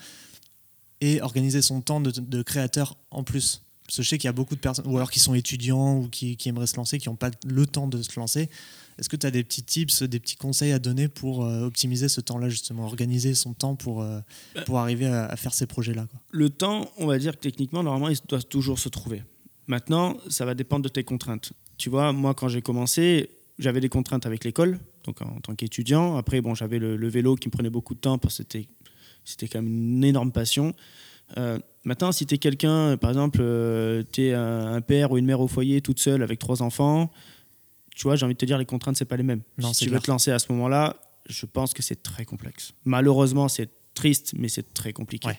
et organiser son temps de, créateur en plus. Parce que je sais qu'il y a beaucoup de personnes, ou alors qui sont étudiants ou qui, qui aimeraient se lancer, qui n'ont pas le temps de se lancer. Est-ce que tu as des petits tips, des petits conseils à donner pour optimiser ce temps-là, justement, organiser son temps pour, pour arriver à, faire ces projets-là Le temps, on va dire que techniquement, normalement, il doit toujours se trouver. Maintenant, ça va dépendre de tes contraintes. Tu vois, moi, quand j'ai commencé, j'avais des contraintes avec l'école, donc en, tant qu'étudiant. Après, bon, j'avais le, vélo qui me prenait beaucoup de temps parce que c'était, c'était quand même une énorme passion. Euh, maintenant, si tu es quelqu'un, par exemple, euh, tu es un, père ou une mère au foyer toute seule avec trois enfants, tu vois, j'ai envie de te dire, les contraintes, c'est pas les mêmes. Non, si tu veux te lancer à ce moment-là, je pense que c'est très complexe. Malheureusement, c'est triste, mais c'est très compliqué.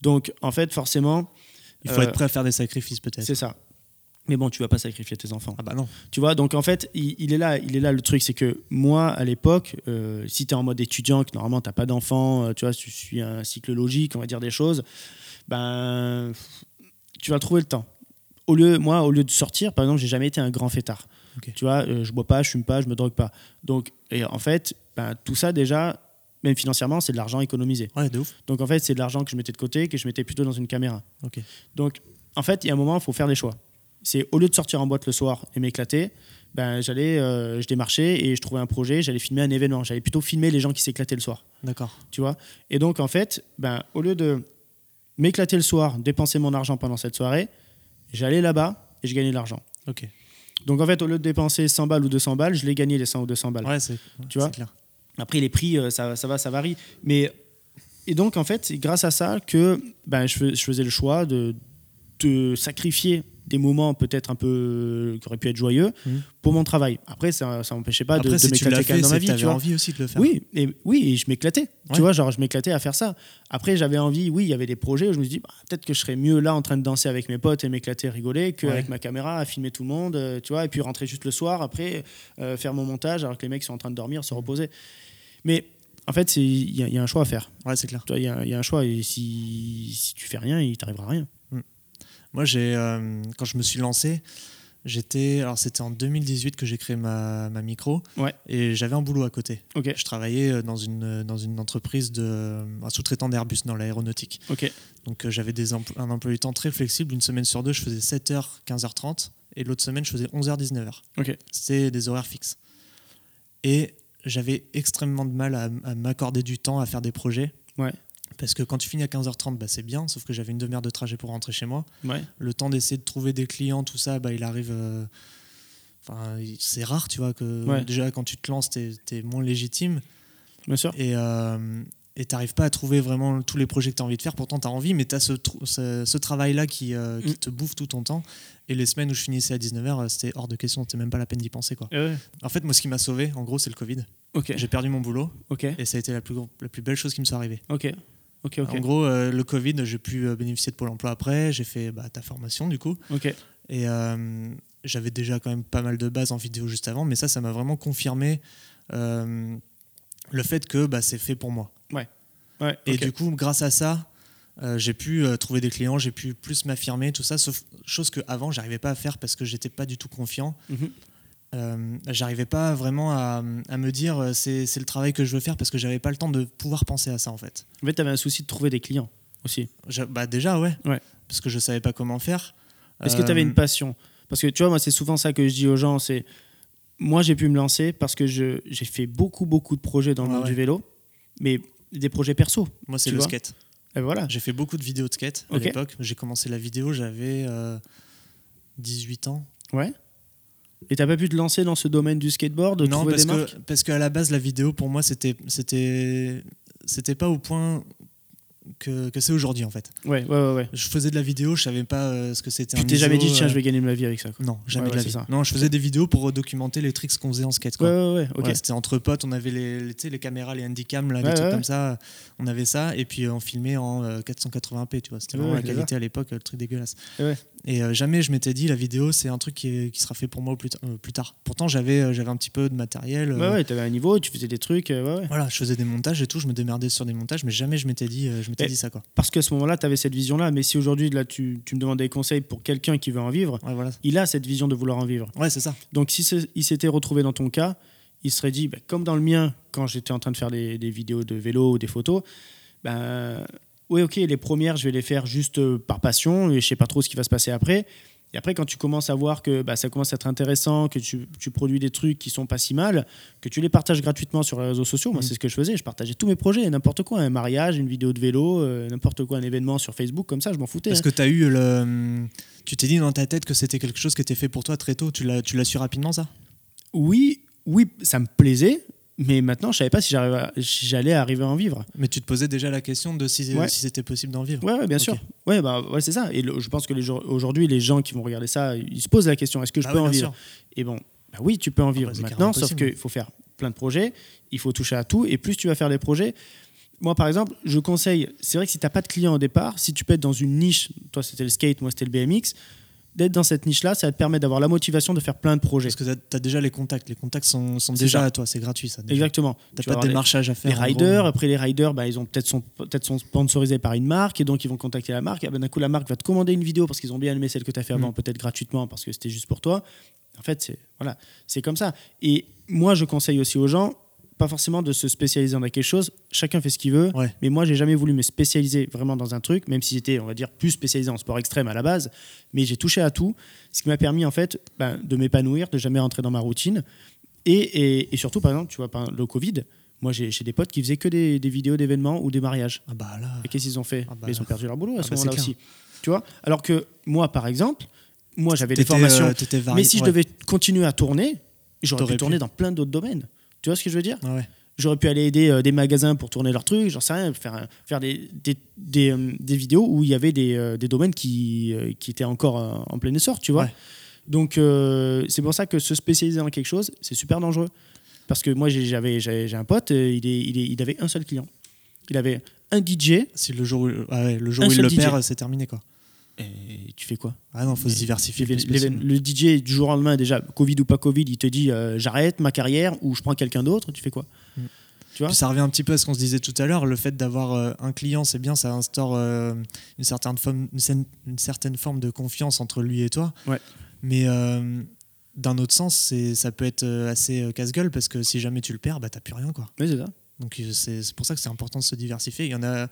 Donc, en fait, forcément. Il faut être euh, prêt à faire des sacrifices, peut-être. C'est ça. Mais bon, tu vas pas sacrifier tes enfants. Ah bah non. Tu vois, donc en fait, il, est là, il est là le truc, c'est que moi, à l'époque, euh, si tu es en mode étudiant, que normalement tu n'as pas d'enfants, euh, tu vois, tu suis un cycle logique, on va dire des choses, ben, tu vas trouver le temps. Au lieu, moi, au lieu de sortir, par exemple, j'ai jamais été un grand fêtard. Tu vois, euh, je bois pas, je fume pas, je me drogue pas. Donc, et en fait, ben, tout ça déjà, même financièrement, c'est de l'argent économisé. Ouais, de ouf. Donc en fait, c'est de l'argent que je mettais de côté, que je mettais plutôt dans une caméra. Donc en fait, il y a un moment, il faut faire des choix c'est au lieu de sortir en boîte le soir et m'éclater, ben, j'allais, euh, je démarchais et je trouvais un projet, j'allais filmer un événement. J'allais plutôt filmer les gens qui s'éclataient le soir. D'accord. Tu vois? Et donc, en fait, ben, au lieu de m'éclater le soir, dépenser mon argent pendant cette soirée, j'allais là-bas et je gagnais de l'argent. Ok. Donc, en fait, au lieu de dépenser 100 balles ou 200 balles, je l'ai gagné les 100 ou 200 balles. Ouais, c'est, tu vois? clair. Après, les prix, euh, ça, ça va, ça varie. Mais, et donc, en fait, c'est grâce à ça que ben, je, je faisais le choix de, de sacrifier des moments peut-être un peu qui auraient pu être joyeux mmh. pour mon travail. Après, ça n'empêchait pas de, m'éclater dans ma vie. Tu avais envie aussi de le faire. Oui, et, oui, et je m'éclatais. Tu vois, genre, je m'éclatais à faire ça. Après, j'avais envie, oui, il y avait des projets où je me suis dit, bah, peut-être que je serais mieux là en train de danser avec mes potes et m'éclater, rigoler, qu'avec ma caméra à filmer tout le monde, euh, tu vois, et puis rentrer juste le soir après, euh, faire mon montage alors que les mecs sont en train de dormir, se reposer. Mais en fait, il y, a un choix à faire. Ouais, c'est clair. Il y, a un choix et si, si tu fais rien, il t'arrivera rien. Moi, j'ai, euh, quand je me suis lancé, j'étais, alors c'était en 2018 que j'ai créé ma, ma micro, ouais. et j'avais un boulot à côté. Je travaillais euh, dans une, dans une entreprise de, un sous-traitant d'Airbus dans l'aéronautique. Donc euh, j'avais des un emploi du temps très flexible. Une semaine sur deux, je faisais 7h, 15h30, et l'autre semaine, je faisais 11h, 19h. Ok. C'était des horaires fixes. Et j'avais extrêmement de mal à, à m'accorder du temps à faire des projets. Ouais. Parce que quand tu finis à 15h30, bah, c'est bien, sauf que j'avais une demi-heure de trajet pour rentrer chez moi. Ouais. Le temps d'essayer de trouver des clients, tout ça, bah, il arrive. Euh, c'est rare, tu vois, que déjà quand tu te lances, tu es, moins légitime. Bien sûr. Et euh, tu n'arrives pas à trouver vraiment tous les projets que tu as envie de faire. Pourtant, tu as envie, mais tu as ce, ce, travail-là qui, euh, qui mm. te bouffe tout ton temps. Et les semaines où je finissais à 19h, c'était hors de question, c'était même pas la peine d'y penser. Quoi. En fait, moi, ce qui m'a sauvé, en gros, c'est le Covid. J'ai perdu mon boulot. Et ça a été la plus, la plus belle chose qui me soit arrivée. Ok. En gros, euh, le Covid, j'ai pu euh, bénéficier de Pôle emploi après. J'ai fait bah, ta formation, du coup. Et euh, j'avais déjà quand même pas mal de bases en vidéo juste avant, mais ça, ça m'a vraiment confirmé le fait que bah, c'est fait pour moi. Ouais. et du coup, grâce à ça, j'ai pu trouver des clients, j'ai pu plus m'affirmer, tout ça, sauf chose qu'avant, j'arrivais pas à faire parce que j'étais pas du tout confiant. Mhm. Euh, j'arrivais pas vraiment à, à me dire c'est le travail que je veux faire parce que j'avais pas le temps de pouvoir penser à ça en fait. En fait, tu avais un souci de trouver des clients aussi. Bah déjà, ouais. ouais. Parce que je savais pas comment faire. Est-ce que tu avais une passion? Parce que tu vois, moi, c'est souvent ça que je dis aux gens c'est moi, j'ai pu me lancer parce que j'ai fait beaucoup, beaucoup de projets dans le monde du vélo, mais des projets perso. Moi, c'est le skate. Et voilà. J'ai fait beaucoup de vidéos de skate à l'époque. J'ai commencé la vidéo, j'avais 18 euh, ans. Ouais. Et t'as pas pu te lancer dans ce domaine du skateboard, de non, parce des que, parce qu'à la base, la vidéo, pour moi, c'était, c'était, c'était pas au point que, que c'est aujourd'hui en fait. Ouais, ouais, ouais, Je faisais de la vidéo, je savais pas euh, ce que c'était. Tu t'es jamais dit, tiens, euh, je vais gagner ma vie avec ça. Non, jamais de la vie. Non, je faisais des vidéos pour documenter les tricks qu'on faisait en skate. Quoi. Ouais, ouais, ouais. c'était entre potes, on avait les, les, les caméras, les handycams, là, des trucs comme ça. On avait ça, et puis on filmait en 480p, euh, tu vois. C'était vraiment la qualité à l'époque, le truc dégueulasse. Et jamais je m'étais dit, la vidéo, c'est un truc qui, qui, sera fait pour moi plus, plus tard. Pourtant, j'avais j'avais un petit peu de matériel. Ouais, ouais, t'avais un niveau, tu faisais des trucs. Voilà, je faisais des montages et tout, je me démerdais sur des montages, mais jamais je m'étais dit, je dit ça. Quoi. Parce qu'à ce moment-là, tu avais cette vision-là. Mais si aujourd'hui, là, tu, tu, me demandes des conseils pour quelqu'un qui veut en vivre, il a cette vision de vouloir en vivre. Ouais, c'est ça. Donc, si il s'était retrouvé dans ton cas, il serait dit, bah, comme dans le mien, quand j'étais en train de faire des, des, vidéos de vélo ou des photos, ben, oui, ok, les premières, je vais les faire juste euh, par passion et je sais pas trop ce qui va se passer après. Et après, quand tu commences à voir que bah, ça commence à être intéressant, que tu, tu, produis des trucs qui sont pas si mal, que tu les partages gratuitement sur les réseaux sociaux, moi, mm. c'est ce que je faisais. Je partageais tous mes projets, n'importe quoi, un mariage, une vidéo de vélo, euh, n'importe quoi, un événement sur Facebook, comme ça, je m'en foutais. Est-ce hein. que tu as eu le. Tu t'es dit dans ta tête que c'était quelque chose qui était fait pour toi très tôt Tu l'as su rapidement, ça? Oui, oui, ça me plaisait. Mais maintenant, je savais pas si j'allais arriver à en vivre. Mais tu te posais déjà la question de si, si c'était possible d'en vivre. Ouais, bien sûr. Ouais, bah, ouais, c'est ça. Et je pense que aujourd'hui, les gens qui vont regarder ça, ils se posent la question est-ce que je ah peux en vivre? Et bon, bah oui, tu peux en vivre maintenant, sauf qu'il faut faire plein de projets, il faut toucher à tout. Et plus tu vas faire des projets, moi, par exemple, je conseille, c'est vrai que si tu n'as pas de client au départ, si tu peux être dans une niche, toi c'était le skate, moi c'était le BMX, d'être dans cette niche-là, ça te permettre d'avoir la motivation de faire plein de projets. Parce que tu as déjà les contacts. Les contacts sont, sont déjà à toi, c'est gratuit ça. Exactement. Tu n'as pas de démarchage à faire. Les riders, après les riders, bah, ils ont peut-être sont, peut sont sponsorisés par une marque et donc ils vont contacter la marque. Ben, d'un coup, la marque va te commander une vidéo parce qu'ils ont bien aimé celle que tu as fait avant, mm. peut-être gratuitement parce que c'était juste pour toi. En fait, c'est voilà, comme ça. Et moi, je conseille aussi aux gens, pas forcément de se spécialiser dans quelque chose. Chacun fait ce qu'il veut. Mais moi, j'ai jamais voulu me spécialiser vraiment dans un truc, même si j'étais, on va dire, plus spécialisé en sport extrême à la base. Mais j'ai touché à tout, ce qui m'a permis en fait ben, de m'épanouir, de jamais rentrer dans ma routine. Et, et, surtout, par exemple, tu vois, le Covid. Moi, j'ai des potes qui faisaient que des, vidéos d'événements ou des mariages. Ah bah là. Et qu'est-ce qu'ils ont fait ah bah Ils ont perdu leur boulot à ah ce bah moment-là aussi. Tu vois Alors que moi, par exemple, moi, j'avais des formations. Euh, mais si je devais continuer à tourner, j'aurais pu tourner dans plein d'autres domaines. Tu vois ce que je veux dire J'aurais pu aller aider euh, des magasins pour tourner leurs trucs, j'en sais rien, faire, faire des, des, des, euh, des, vidéos où il y avait des, euh, des domaines qui, qui étaient encore en plein essor, tu vois. Donc c'est pour ça que se spécialiser dans quelque chose, c'est super dangereux. Parce que moi, j'avais, j'ai un pote, il, est, il, est, il avait un seul client. Il avait un DJ. Si le jour, ah le jour où il le perd, c'est terminé quoi. Et tu fais quoi? Ah non, faut se diversifier. Le, DJ, du jour au lendemain, déjà, Covid ou pas Covid, il te dit euh, j'arrête ma carrière ou je prends quelqu'un d'autre, tu fais quoi? Mm. tu vois? Ça revient un petit peu à ce qu'on se disait tout à l'heure. Le fait d'avoir euh, un client, c'est bien, ça instaure euh, une, certaine forme, une, certaine forme de confiance entre lui et toi. Ouais. Mais d'un autre sens, ça peut être assez casse-gueule parce que si jamais tu le perds, bah, t'as plus rien. Quoi. Oui, c'est ça. Donc c'est pour ça que c'est important de se diversifier. Il y en a,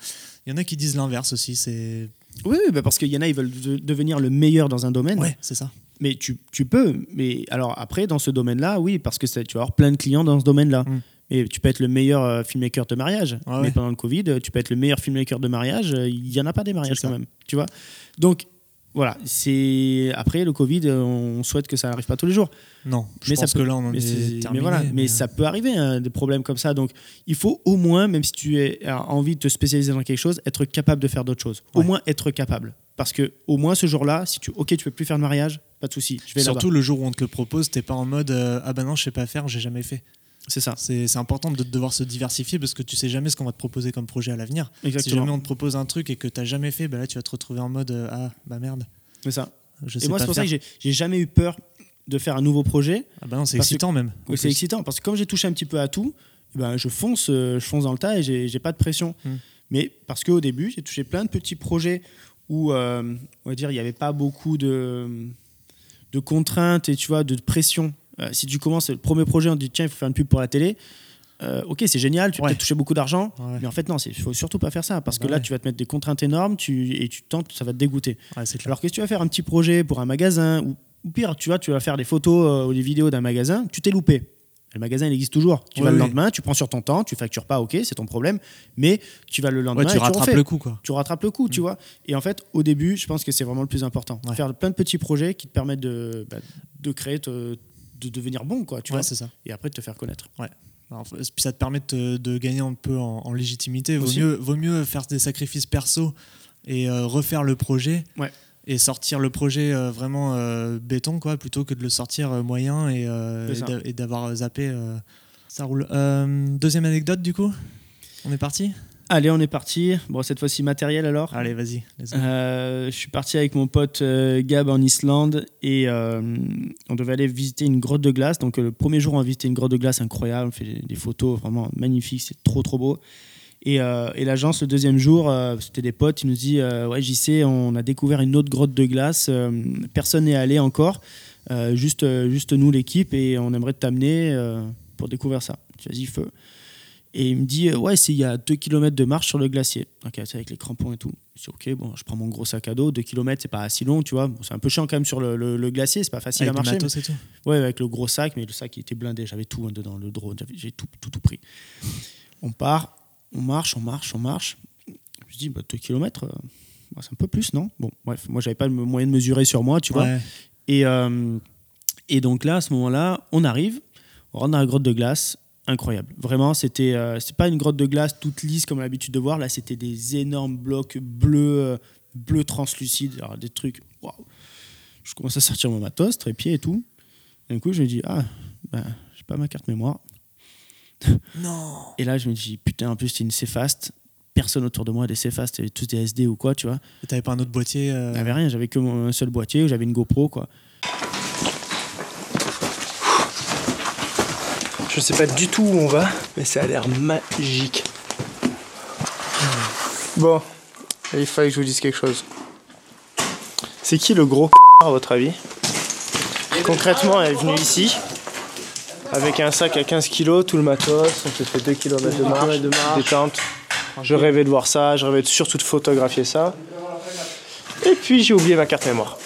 il y en a qui disent l'inverse aussi. C'est oui, bah parce qu'il y en a, ils veulent devenir le meilleur dans un domaine. Ouais, c'est ça. Mais tu, tu, peux. Mais alors après, dans ce domaine-là, oui, parce que tu vas avoir plein de clients dans ce domaine-là. Mm. Et tu peux être le meilleur euh, filmmaker de mariage. mais pendant le Covid, tu peux être le meilleur filmmaker de mariage. Il n'y en a pas des mariages quand même. Tu vois Donc, voilà, c'est après le Covid, on souhaite que ça n'arrive pas tous les jours. Non, je mais pense que là on en mais est, terminé, mais voilà, mais, ça peut arriver hein, des problèmes comme ça. Donc il faut au moins, même si tu as envie de te spécialiser dans quelque chose, être capable de faire d'autres choses. Au moins être capable, parce que au moins ce jour-là, si tu, ok, tu peux plus faire de mariage, pas de souci. Je vais Surtout le jour où on te le propose, t'es pas en mode euh, ah ben non, je sais pas faire, j'ai jamais fait. C'est ça. C'est important de devoir se diversifier parce que tu sais jamais ce qu'on va te proposer comme projet à l'avenir. Si jamais on te propose un truc et que tu n'as jamais fait, bah là tu vas te retrouver en mode euh, ah bah merde. C'est ça. et moi, c'est pour ça que j'ai jamais eu peur de faire un nouveau projet. Ah bah non, c'est excitant même. Oui, c'est excitant parce que comme j'ai touché un petit peu à tout, eh ben, je fonce, euh, je fonce dans le tas et j'ai pas de pression. Hmm. Mais parce qu'au début, j'ai touché plein de petits projets où, on va dire, il n'y avait pas beaucoup de, de contraintes et tu vois, de pression. Si tu commences le premier projet, on te dit tiens, il faut faire une pub pour la télé. Euh, ok, c'est génial, tu peux toucher beaucoup d'argent, mais en fait, non, il faut surtout pas faire ça parce que là, tu vas te mettre des contraintes énormes tu, et tu tentes, ça va te dégoûter. Alors que si tu vas faire un petit projet pour un magasin ou, pire, tu vois, tu vas faire des photos euh, ou des vidéos d'un magasin, tu t'es loupé. Le magasin, il existe toujours. Tu vas le lendemain, tu prends sur ton temps, tu factures pas, ok, c'est ton problème, mais tu vas le lendemain. tu rattrapes le coup, quoi. Tu rattrapes le coup, tu mm. vois. Et en fait, au début, je pense que c'est vraiment le plus important. Faire plein de petits projets qui te permettent de, bah, de créer, de devenir bon, quoi. Tu vois. c'est ça. Et après, de te faire connaître. Ouais puis ça te permet de, gagner un peu en, légitimité. Vaut mieux, vaut mieux faire des sacrifices perso et euh, refaire le projet et sortir le projet euh, vraiment euh, béton quoi, plutôt que de le sortir moyen et, et d'avoir zappé. ça roule. deuxième anecdote du coup? On est parti? Allez, on est parti. Bon, cette fois-ci matériel alors. Allez, vas-y. Euh, je suis parti avec mon pote euh, Gab en Islande et euh, on devait aller visiter une grotte de glace. Donc le premier jour, on a visité une grotte de glace incroyable. On fait des photos vraiment magnifiques, c'est trop trop beau. Et, et l'agence, le deuxième jour, c'était des potes. Ils nous dit Ouais, j'y sais, on a découvert une autre grotte de glace. personne n'est allé encore. juste, juste nous, l'équipe, et on aimerait t'amener pour découvrir ça. Vas-y, feu. Et il me dit, euh, ouais, c'est il y a 2 km de marche sur le glacier. C'est avec les crampons et tout. Je dis, ok, bon, je prends mon gros sac à dos. 2 km, c'est pas si long, tu vois. c'est un peu chiant quand même sur le, le, glacier, c'est pas facile à marcher. Matos et tout. Ouais, avec le gros sac, mais le sac il était blindé. J'avais tout hein, dedans, le drone, j'ai tout, tout, tout, pris. On part, on marche, on marche, on marche. Je dis, bah, 2 km, euh, bah, c'est un peu plus, non? Bon, bref, moi, j'avais pas le moyen de mesurer sur moi, tu vois. Et, euh, et donc là, à ce moment-là, on arrive, on rentre dans la grotte de glace incroyable. Vraiment, c'était euh, c'est pas une grotte de glace toute lisse comme l'habitude de voir. Là, c'était des énormes blocs bleus, euh, bleus translucides, alors, des trucs. Waouh Je commence à sortir mon matos, trépied et tout. D'un coup, je me dis ah, ben, j'ai pas ma carte mémoire. Non. Et là, je me dis putain, en plus c'est une Cfast. Personne autour de moi des Cfast, tous des SD ou quoi, tu vois. Et t'avais pas un autre boîtier euh... J'avais rien, j'avais que un seul boîtier où j'avais une GoPro, quoi. Je sais pas du tout où on va, mais ça a l'air magique. Bon, il fallait que je vous dise quelque chose. C'est qui le gros à votre avis Concrètement, elle est venue ici avec un sac à 15 kg, tout le matos, on s'est fait 2 km de marche, de marche. détente. Je rêvais de voir ça, je rêvais surtout de photographier ça. Et puis j'ai oublié ma carte mémoire.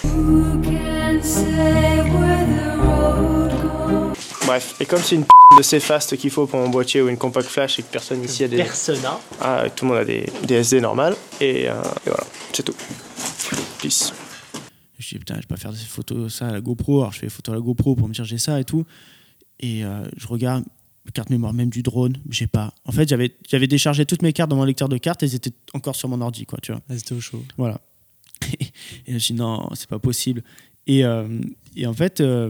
Bref, et comme c'est une de ces fastes qu'il faut pour mon boîtier ou une compact flash et que personne ici a des. Persona. Ah, tout le monde a des, des SD normales. Et, euh, et voilà, c'est tout. Peace. Je dis putain, je vais pas faire des photos ça à la GoPro. Alors je fais des photos à la GoPro pour me dire j'ai ça et tout. Et euh, je regarde carte mémoire même du drone, j'ai pas. En fait, j'avais j'avais déchargé toutes mes cartes dans mon lecteur de cartes et elles étaient encore sur mon ordi quoi, tu vois. C'était au chaud. Voilà. et je dis non, c'est pas possible. Et, euh, et en fait, euh,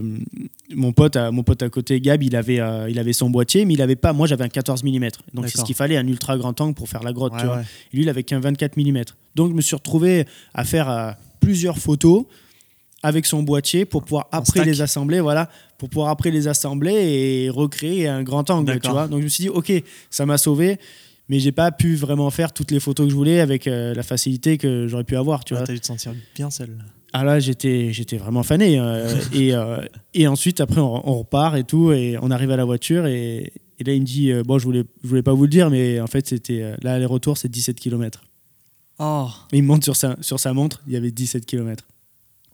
mon, pote à, mon pote à côté, Gab, il avait, euh, il avait son boîtier, mais il avait pas. Moi, j'avais un 14 mm. Donc, c'est ce qu'il fallait, un ultra grand angle pour faire la grotte. tu vois. Et lui, il avait qu'un 24 mm. Donc, je me suis retrouvé à faire plusieurs photos avec son boîtier pour pouvoir après les assembler, voilà, pour pouvoir après les assembler et recréer un grand angle, tu vois. Donc je me suis dit, ok, ça m'a sauvé, mais j'ai pas pu vraiment faire toutes les photos que je voulais avec la facilité que j'aurais pu avoir, tu ah, vois. T'as dû te sentir bien seul. Ah là, j'étais, j'étais vraiment fané. Euh, et, euh, et ensuite, après, on, repart et tout, et on arrive à la voiture, et, et là, il me dit, euh, bon, je voulais, je voulais pas vous le dire, mais en fait, c'était, là, les retours, c'est 17 km. Oh. il monte sur sa, sur sa montre, il y avait 17 km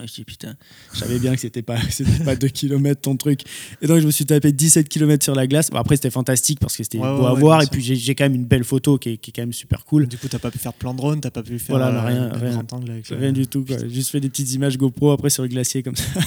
je dis putain, je savais bien que c'était pas, pas 2 km ton truc. Et donc je me suis tapé 17 km sur la glace. Bon, après c'était fantastique parce que c'était beau à voir. Et puis j'ai quand même une belle photo qui est, qui est, quand même super cool. Du coup, t'as pas pu faire plan drone, t'as pas pu faire voilà, rien, rien, rien du tout. Juste fait des petites images GoPro après sur le glacier comme ça.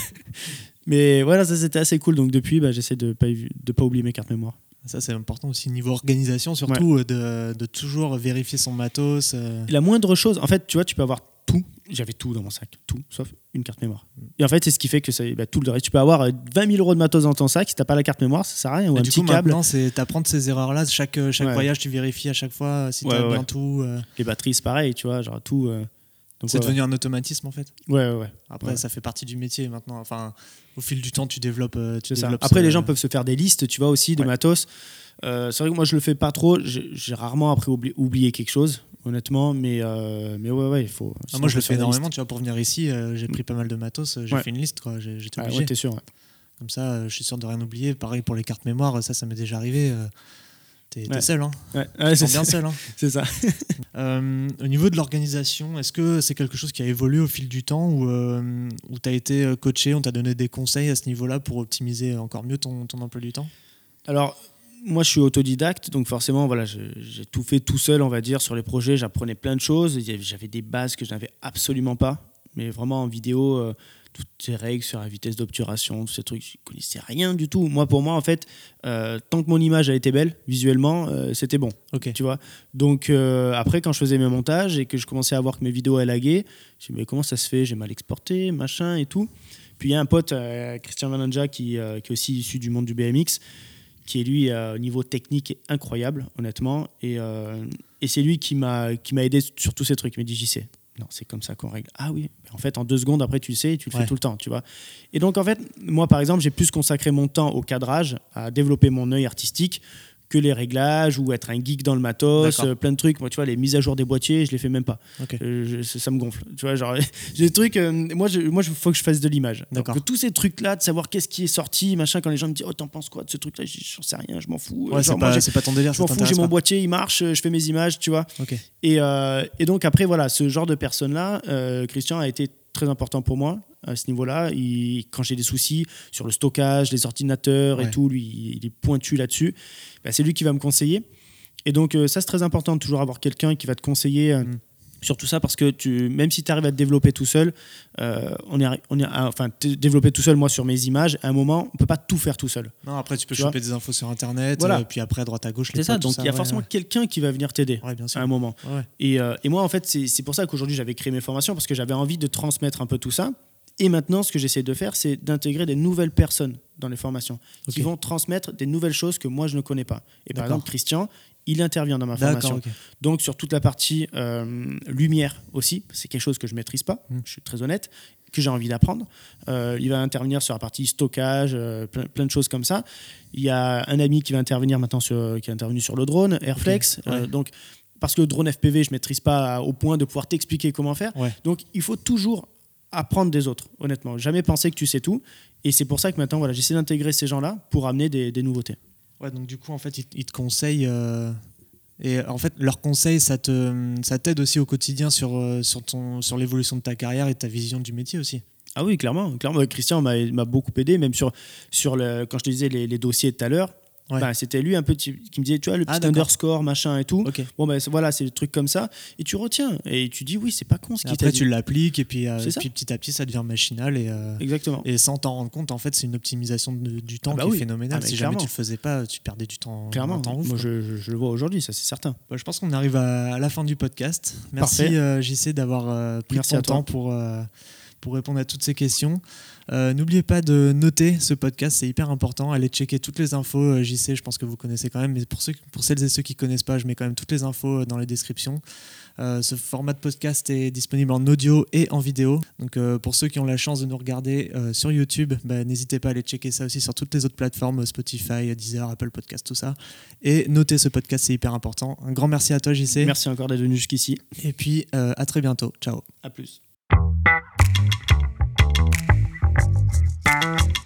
Mais voilà, ça c'était assez cool. Donc depuis, bah, j'essaie de pas, de pas oublier mes cartes mémoire. Ça, c'est important aussi niveau organisation, surtout euh, de, de, toujours vérifier son matos. Euh. La moindre chose, en fait, tu vois, tu peux avoir tout. J'avais tout dans mon sac, tout, sauf une carte mémoire. Et en fait, c'est ce qui fait que ça, bah, tout le reste. Tu peux avoir 20 euh, 000 euros de matos dans ton sac, si t'as pas la carte mémoire, ça sert à rien. Ou un du petit coup, câble. Maintenant, c'est t'apprendre ces erreurs-là. Chaque, euh, chaque voyage, tu vérifies à chaque fois si tu as bien tout. Euh. Les batteries, c'est pareil, tu vois, genre tout. c'est devenu un automatisme en fait. Ouais, ouais. Après, ça fait partie du métier maintenant. Enfin, au fil du temps, tu développes. Tu développes Après, les gens peuvent se faire des listes, tu vois, aussi de matos. c'est vrai que moi, je le fais pas trop. J'ai rarement après oublié quelque chose. Honnêtement, mais, mais ouais, ouais, il faut. Ah, moi, je le fais énormément, tu vois, pour venir ici, j'ai pris pas mal de matos, j'ai fait une liste, quoi. J'étais ah, obligé. ouais, t'es sûr, Comme ça, je suis sûr de rien oublier. Pareil pour les cartes mémoire, ça, ça m'est déjà arrivé. T'es seul, hein ouais. c'est bien seul. Hein c'est ça. euh, au niveau de l'organisation, est-ce que c'est quelque chose qui a évolué au fil du temps ou euh, tu as été euh, coaché, on t'a donné des conseils à ce niveau-là pour optimiser encore mieux ton, ton emploi du temps? Alors, moi, je suis autodidacte, donc forcément, voilà, j'ai tout fait tout seul, on va dire, sur les projets. J'apprenais plein de choses. J'avais des bases que je n'avais absolument pas. Mais vraiment, en vidéo, euh, toutes ces règles sur la vitesse d'obturation, tous ces trucs, je connaissais rien du tout. Moi, pour moi, en fait, euh, tant que mon image a été belle visuellement, euh, c'était bon. Ok. Tu vois. Donc après, quand je faisais mes montages et que je commençais à voir que mes vidéos elles laguaient, je me disais mais comment ça se fait? J'ai mal exporté, machin et tout. Puis il y a un pote, Christian Vananja, qui, qui, est aussi issu du monde du BMX, qui est lui au niveau technique incroyable, honnêtement. Et, et c'est lui qui m'a aidé sur tous ces trucs. Il m'a dit JC, non, c'est comme ça qu'on règle. Ah oui, en fait, en deux secondes, après, tu le sais, tu le fais tout le temps, tu vois. Et donc, en fait, moi, par exemple, j'ai plus consacré mon temps au cadrage, à développer mon œil artistique, que les réglages ou être un geek dans le matos, euh, plein de trucs. Moi, tu vois, les mises à jour des boîtiers, je les fais même pas. Euh, ça me gonfle. Tu vois, genre, j'ai des trucs. Euh, moi, il moi, faut que je fasse de l'image. Donc, tous ces trucs-là, de savoir qu'est-ce qui est sorti, machin, quand les gens me disent, oh, t'en penses quoi de ce truc-là? Je j'en sais rien, je m'en fous. c'est pas, pas, ton délire. Je m'en fous, j'ai mon boîtier, il marche, je fais mes images, tu vois. Et, et, donc, après, voilà, ce genre de personne-là, Christian a été très important pour moi à ce niveau-là. Quand j'ai des soucis sur le stockage, les ordinateurs et tout, lui, il est pointu là-dessus. Bah, c'est lui qui va me conseiller. Et donc, euh, ça, c'est très important de toujours avoir quelqu'un qui va te conseiller. Euh, mm. sur tout ça parce que tu, même si tu arrives à te développer tout seul, euh, on est, on est, enfin, développer tout seul, moi sur mes images, à un moment, on peut pas tout faire tout seul. Non, après tu peux choper des infos sur internet, voilà. puis après droite à gauche. C'est ça, donc il y a forcément quelqu'un qui va venir t'aider à un moment. Et, et, moi, en fait, c'est pour ça qu'aujourd'hui j'avais créé mes formations parce que j'avais envie de transmettre un peu tout ça. Et maintenant, ce que j'essaie de faire, c'est d'intégrer des nouvelles personnes dans les formations qui vont transmettre des nouvelles choses que moi je ne connais pas. Et par exemple, Christian, il intervient dans ma formation. Donc sur toute la partie euh, lumière aussi, c'est quelque chose que je maîtrise pas, hmm. je suis très honnête, que j'ai envie d'apprendre. Euh, il va intervenir sur la partie stockage, euh, plein, de choses comme ça. Il y a un ami qui va intervenir maintenant sur, qui est intervenu sur le drone, Airflex. donc parce que le drone FPV, je maîtrise pas au point de pouvoir t'expliquer comment faire. Donc il faut toujours apprendre des autres, honnêtement. Jamais penser que tu sais tout. Et c'est pour ça que maintenant, voilà, j'essaie d'intégrer ces gens-là pour amener des, nouveautés. Ouais, donc du coup, en fait, ils, te conseillent. Euh, et en fait, leurs conseils, ça te, ça t'aide aussi au quotidien sur, euh, sur, ton, sur l'évolution de ta carrière et ta vision du métier aussi. Ah oui, clairement. clairement. Christian m'a beaucoup aidé, même sur, sur le, quand je te disais les, les dossiers tout à l'heure. Bah, c'était lui un peu qui me disait, tu vois, le petit ah, underscore, machin et tout. Bon, ben voilà, c'est le truc comme ça. Et tu retiens. Et tu dis, oui, c'est pas con ce qui Après, tu l'appliques et puis, euh, puis, petit à petit, ça devient machinal. Et, euh, Exactement. Et sans t'en rendre compte, en fait, c'est une optimisation du temps ah bah qui est phénoménale. Ah, si jamais tu le faisais pas, tu perdais du temps. Clairement. Moi, je, je, le vois aujourd'hui, ça, c'est certain. Bah, je pense qu'on arrive à, la fin du podcast. Merci, euh, JC, d'avoir pris ton temps pour pour répondre à toutes ces questions. Euh, n'oubliez pas de noter ce podcast, c'est hyper important. Allez checker toutes les infos. Euh, j'y sais, je pense que vous connaissez quand même, mais pour, ceux, pour celles et ceux qui ne connaissent pas, je mets quand même toutes les infos euh, dans les descriptions. ce format de podcast est disponible en audio et en vidéo. Donc pour ceux qui ont la chance de nous regarder sur YouTube, bah, n'hésitez pas à aller checker ça aussi sur toutes les autres plateformes, Spotify, Deezer, Apple Podcast, tout ça. Et notez ce podcast, c'est hyper important. Un grand merci à toi, JC. Merci encore d'être venu jusqu'ici. Et puis à très bientôt. Ciao. À plus. Bye.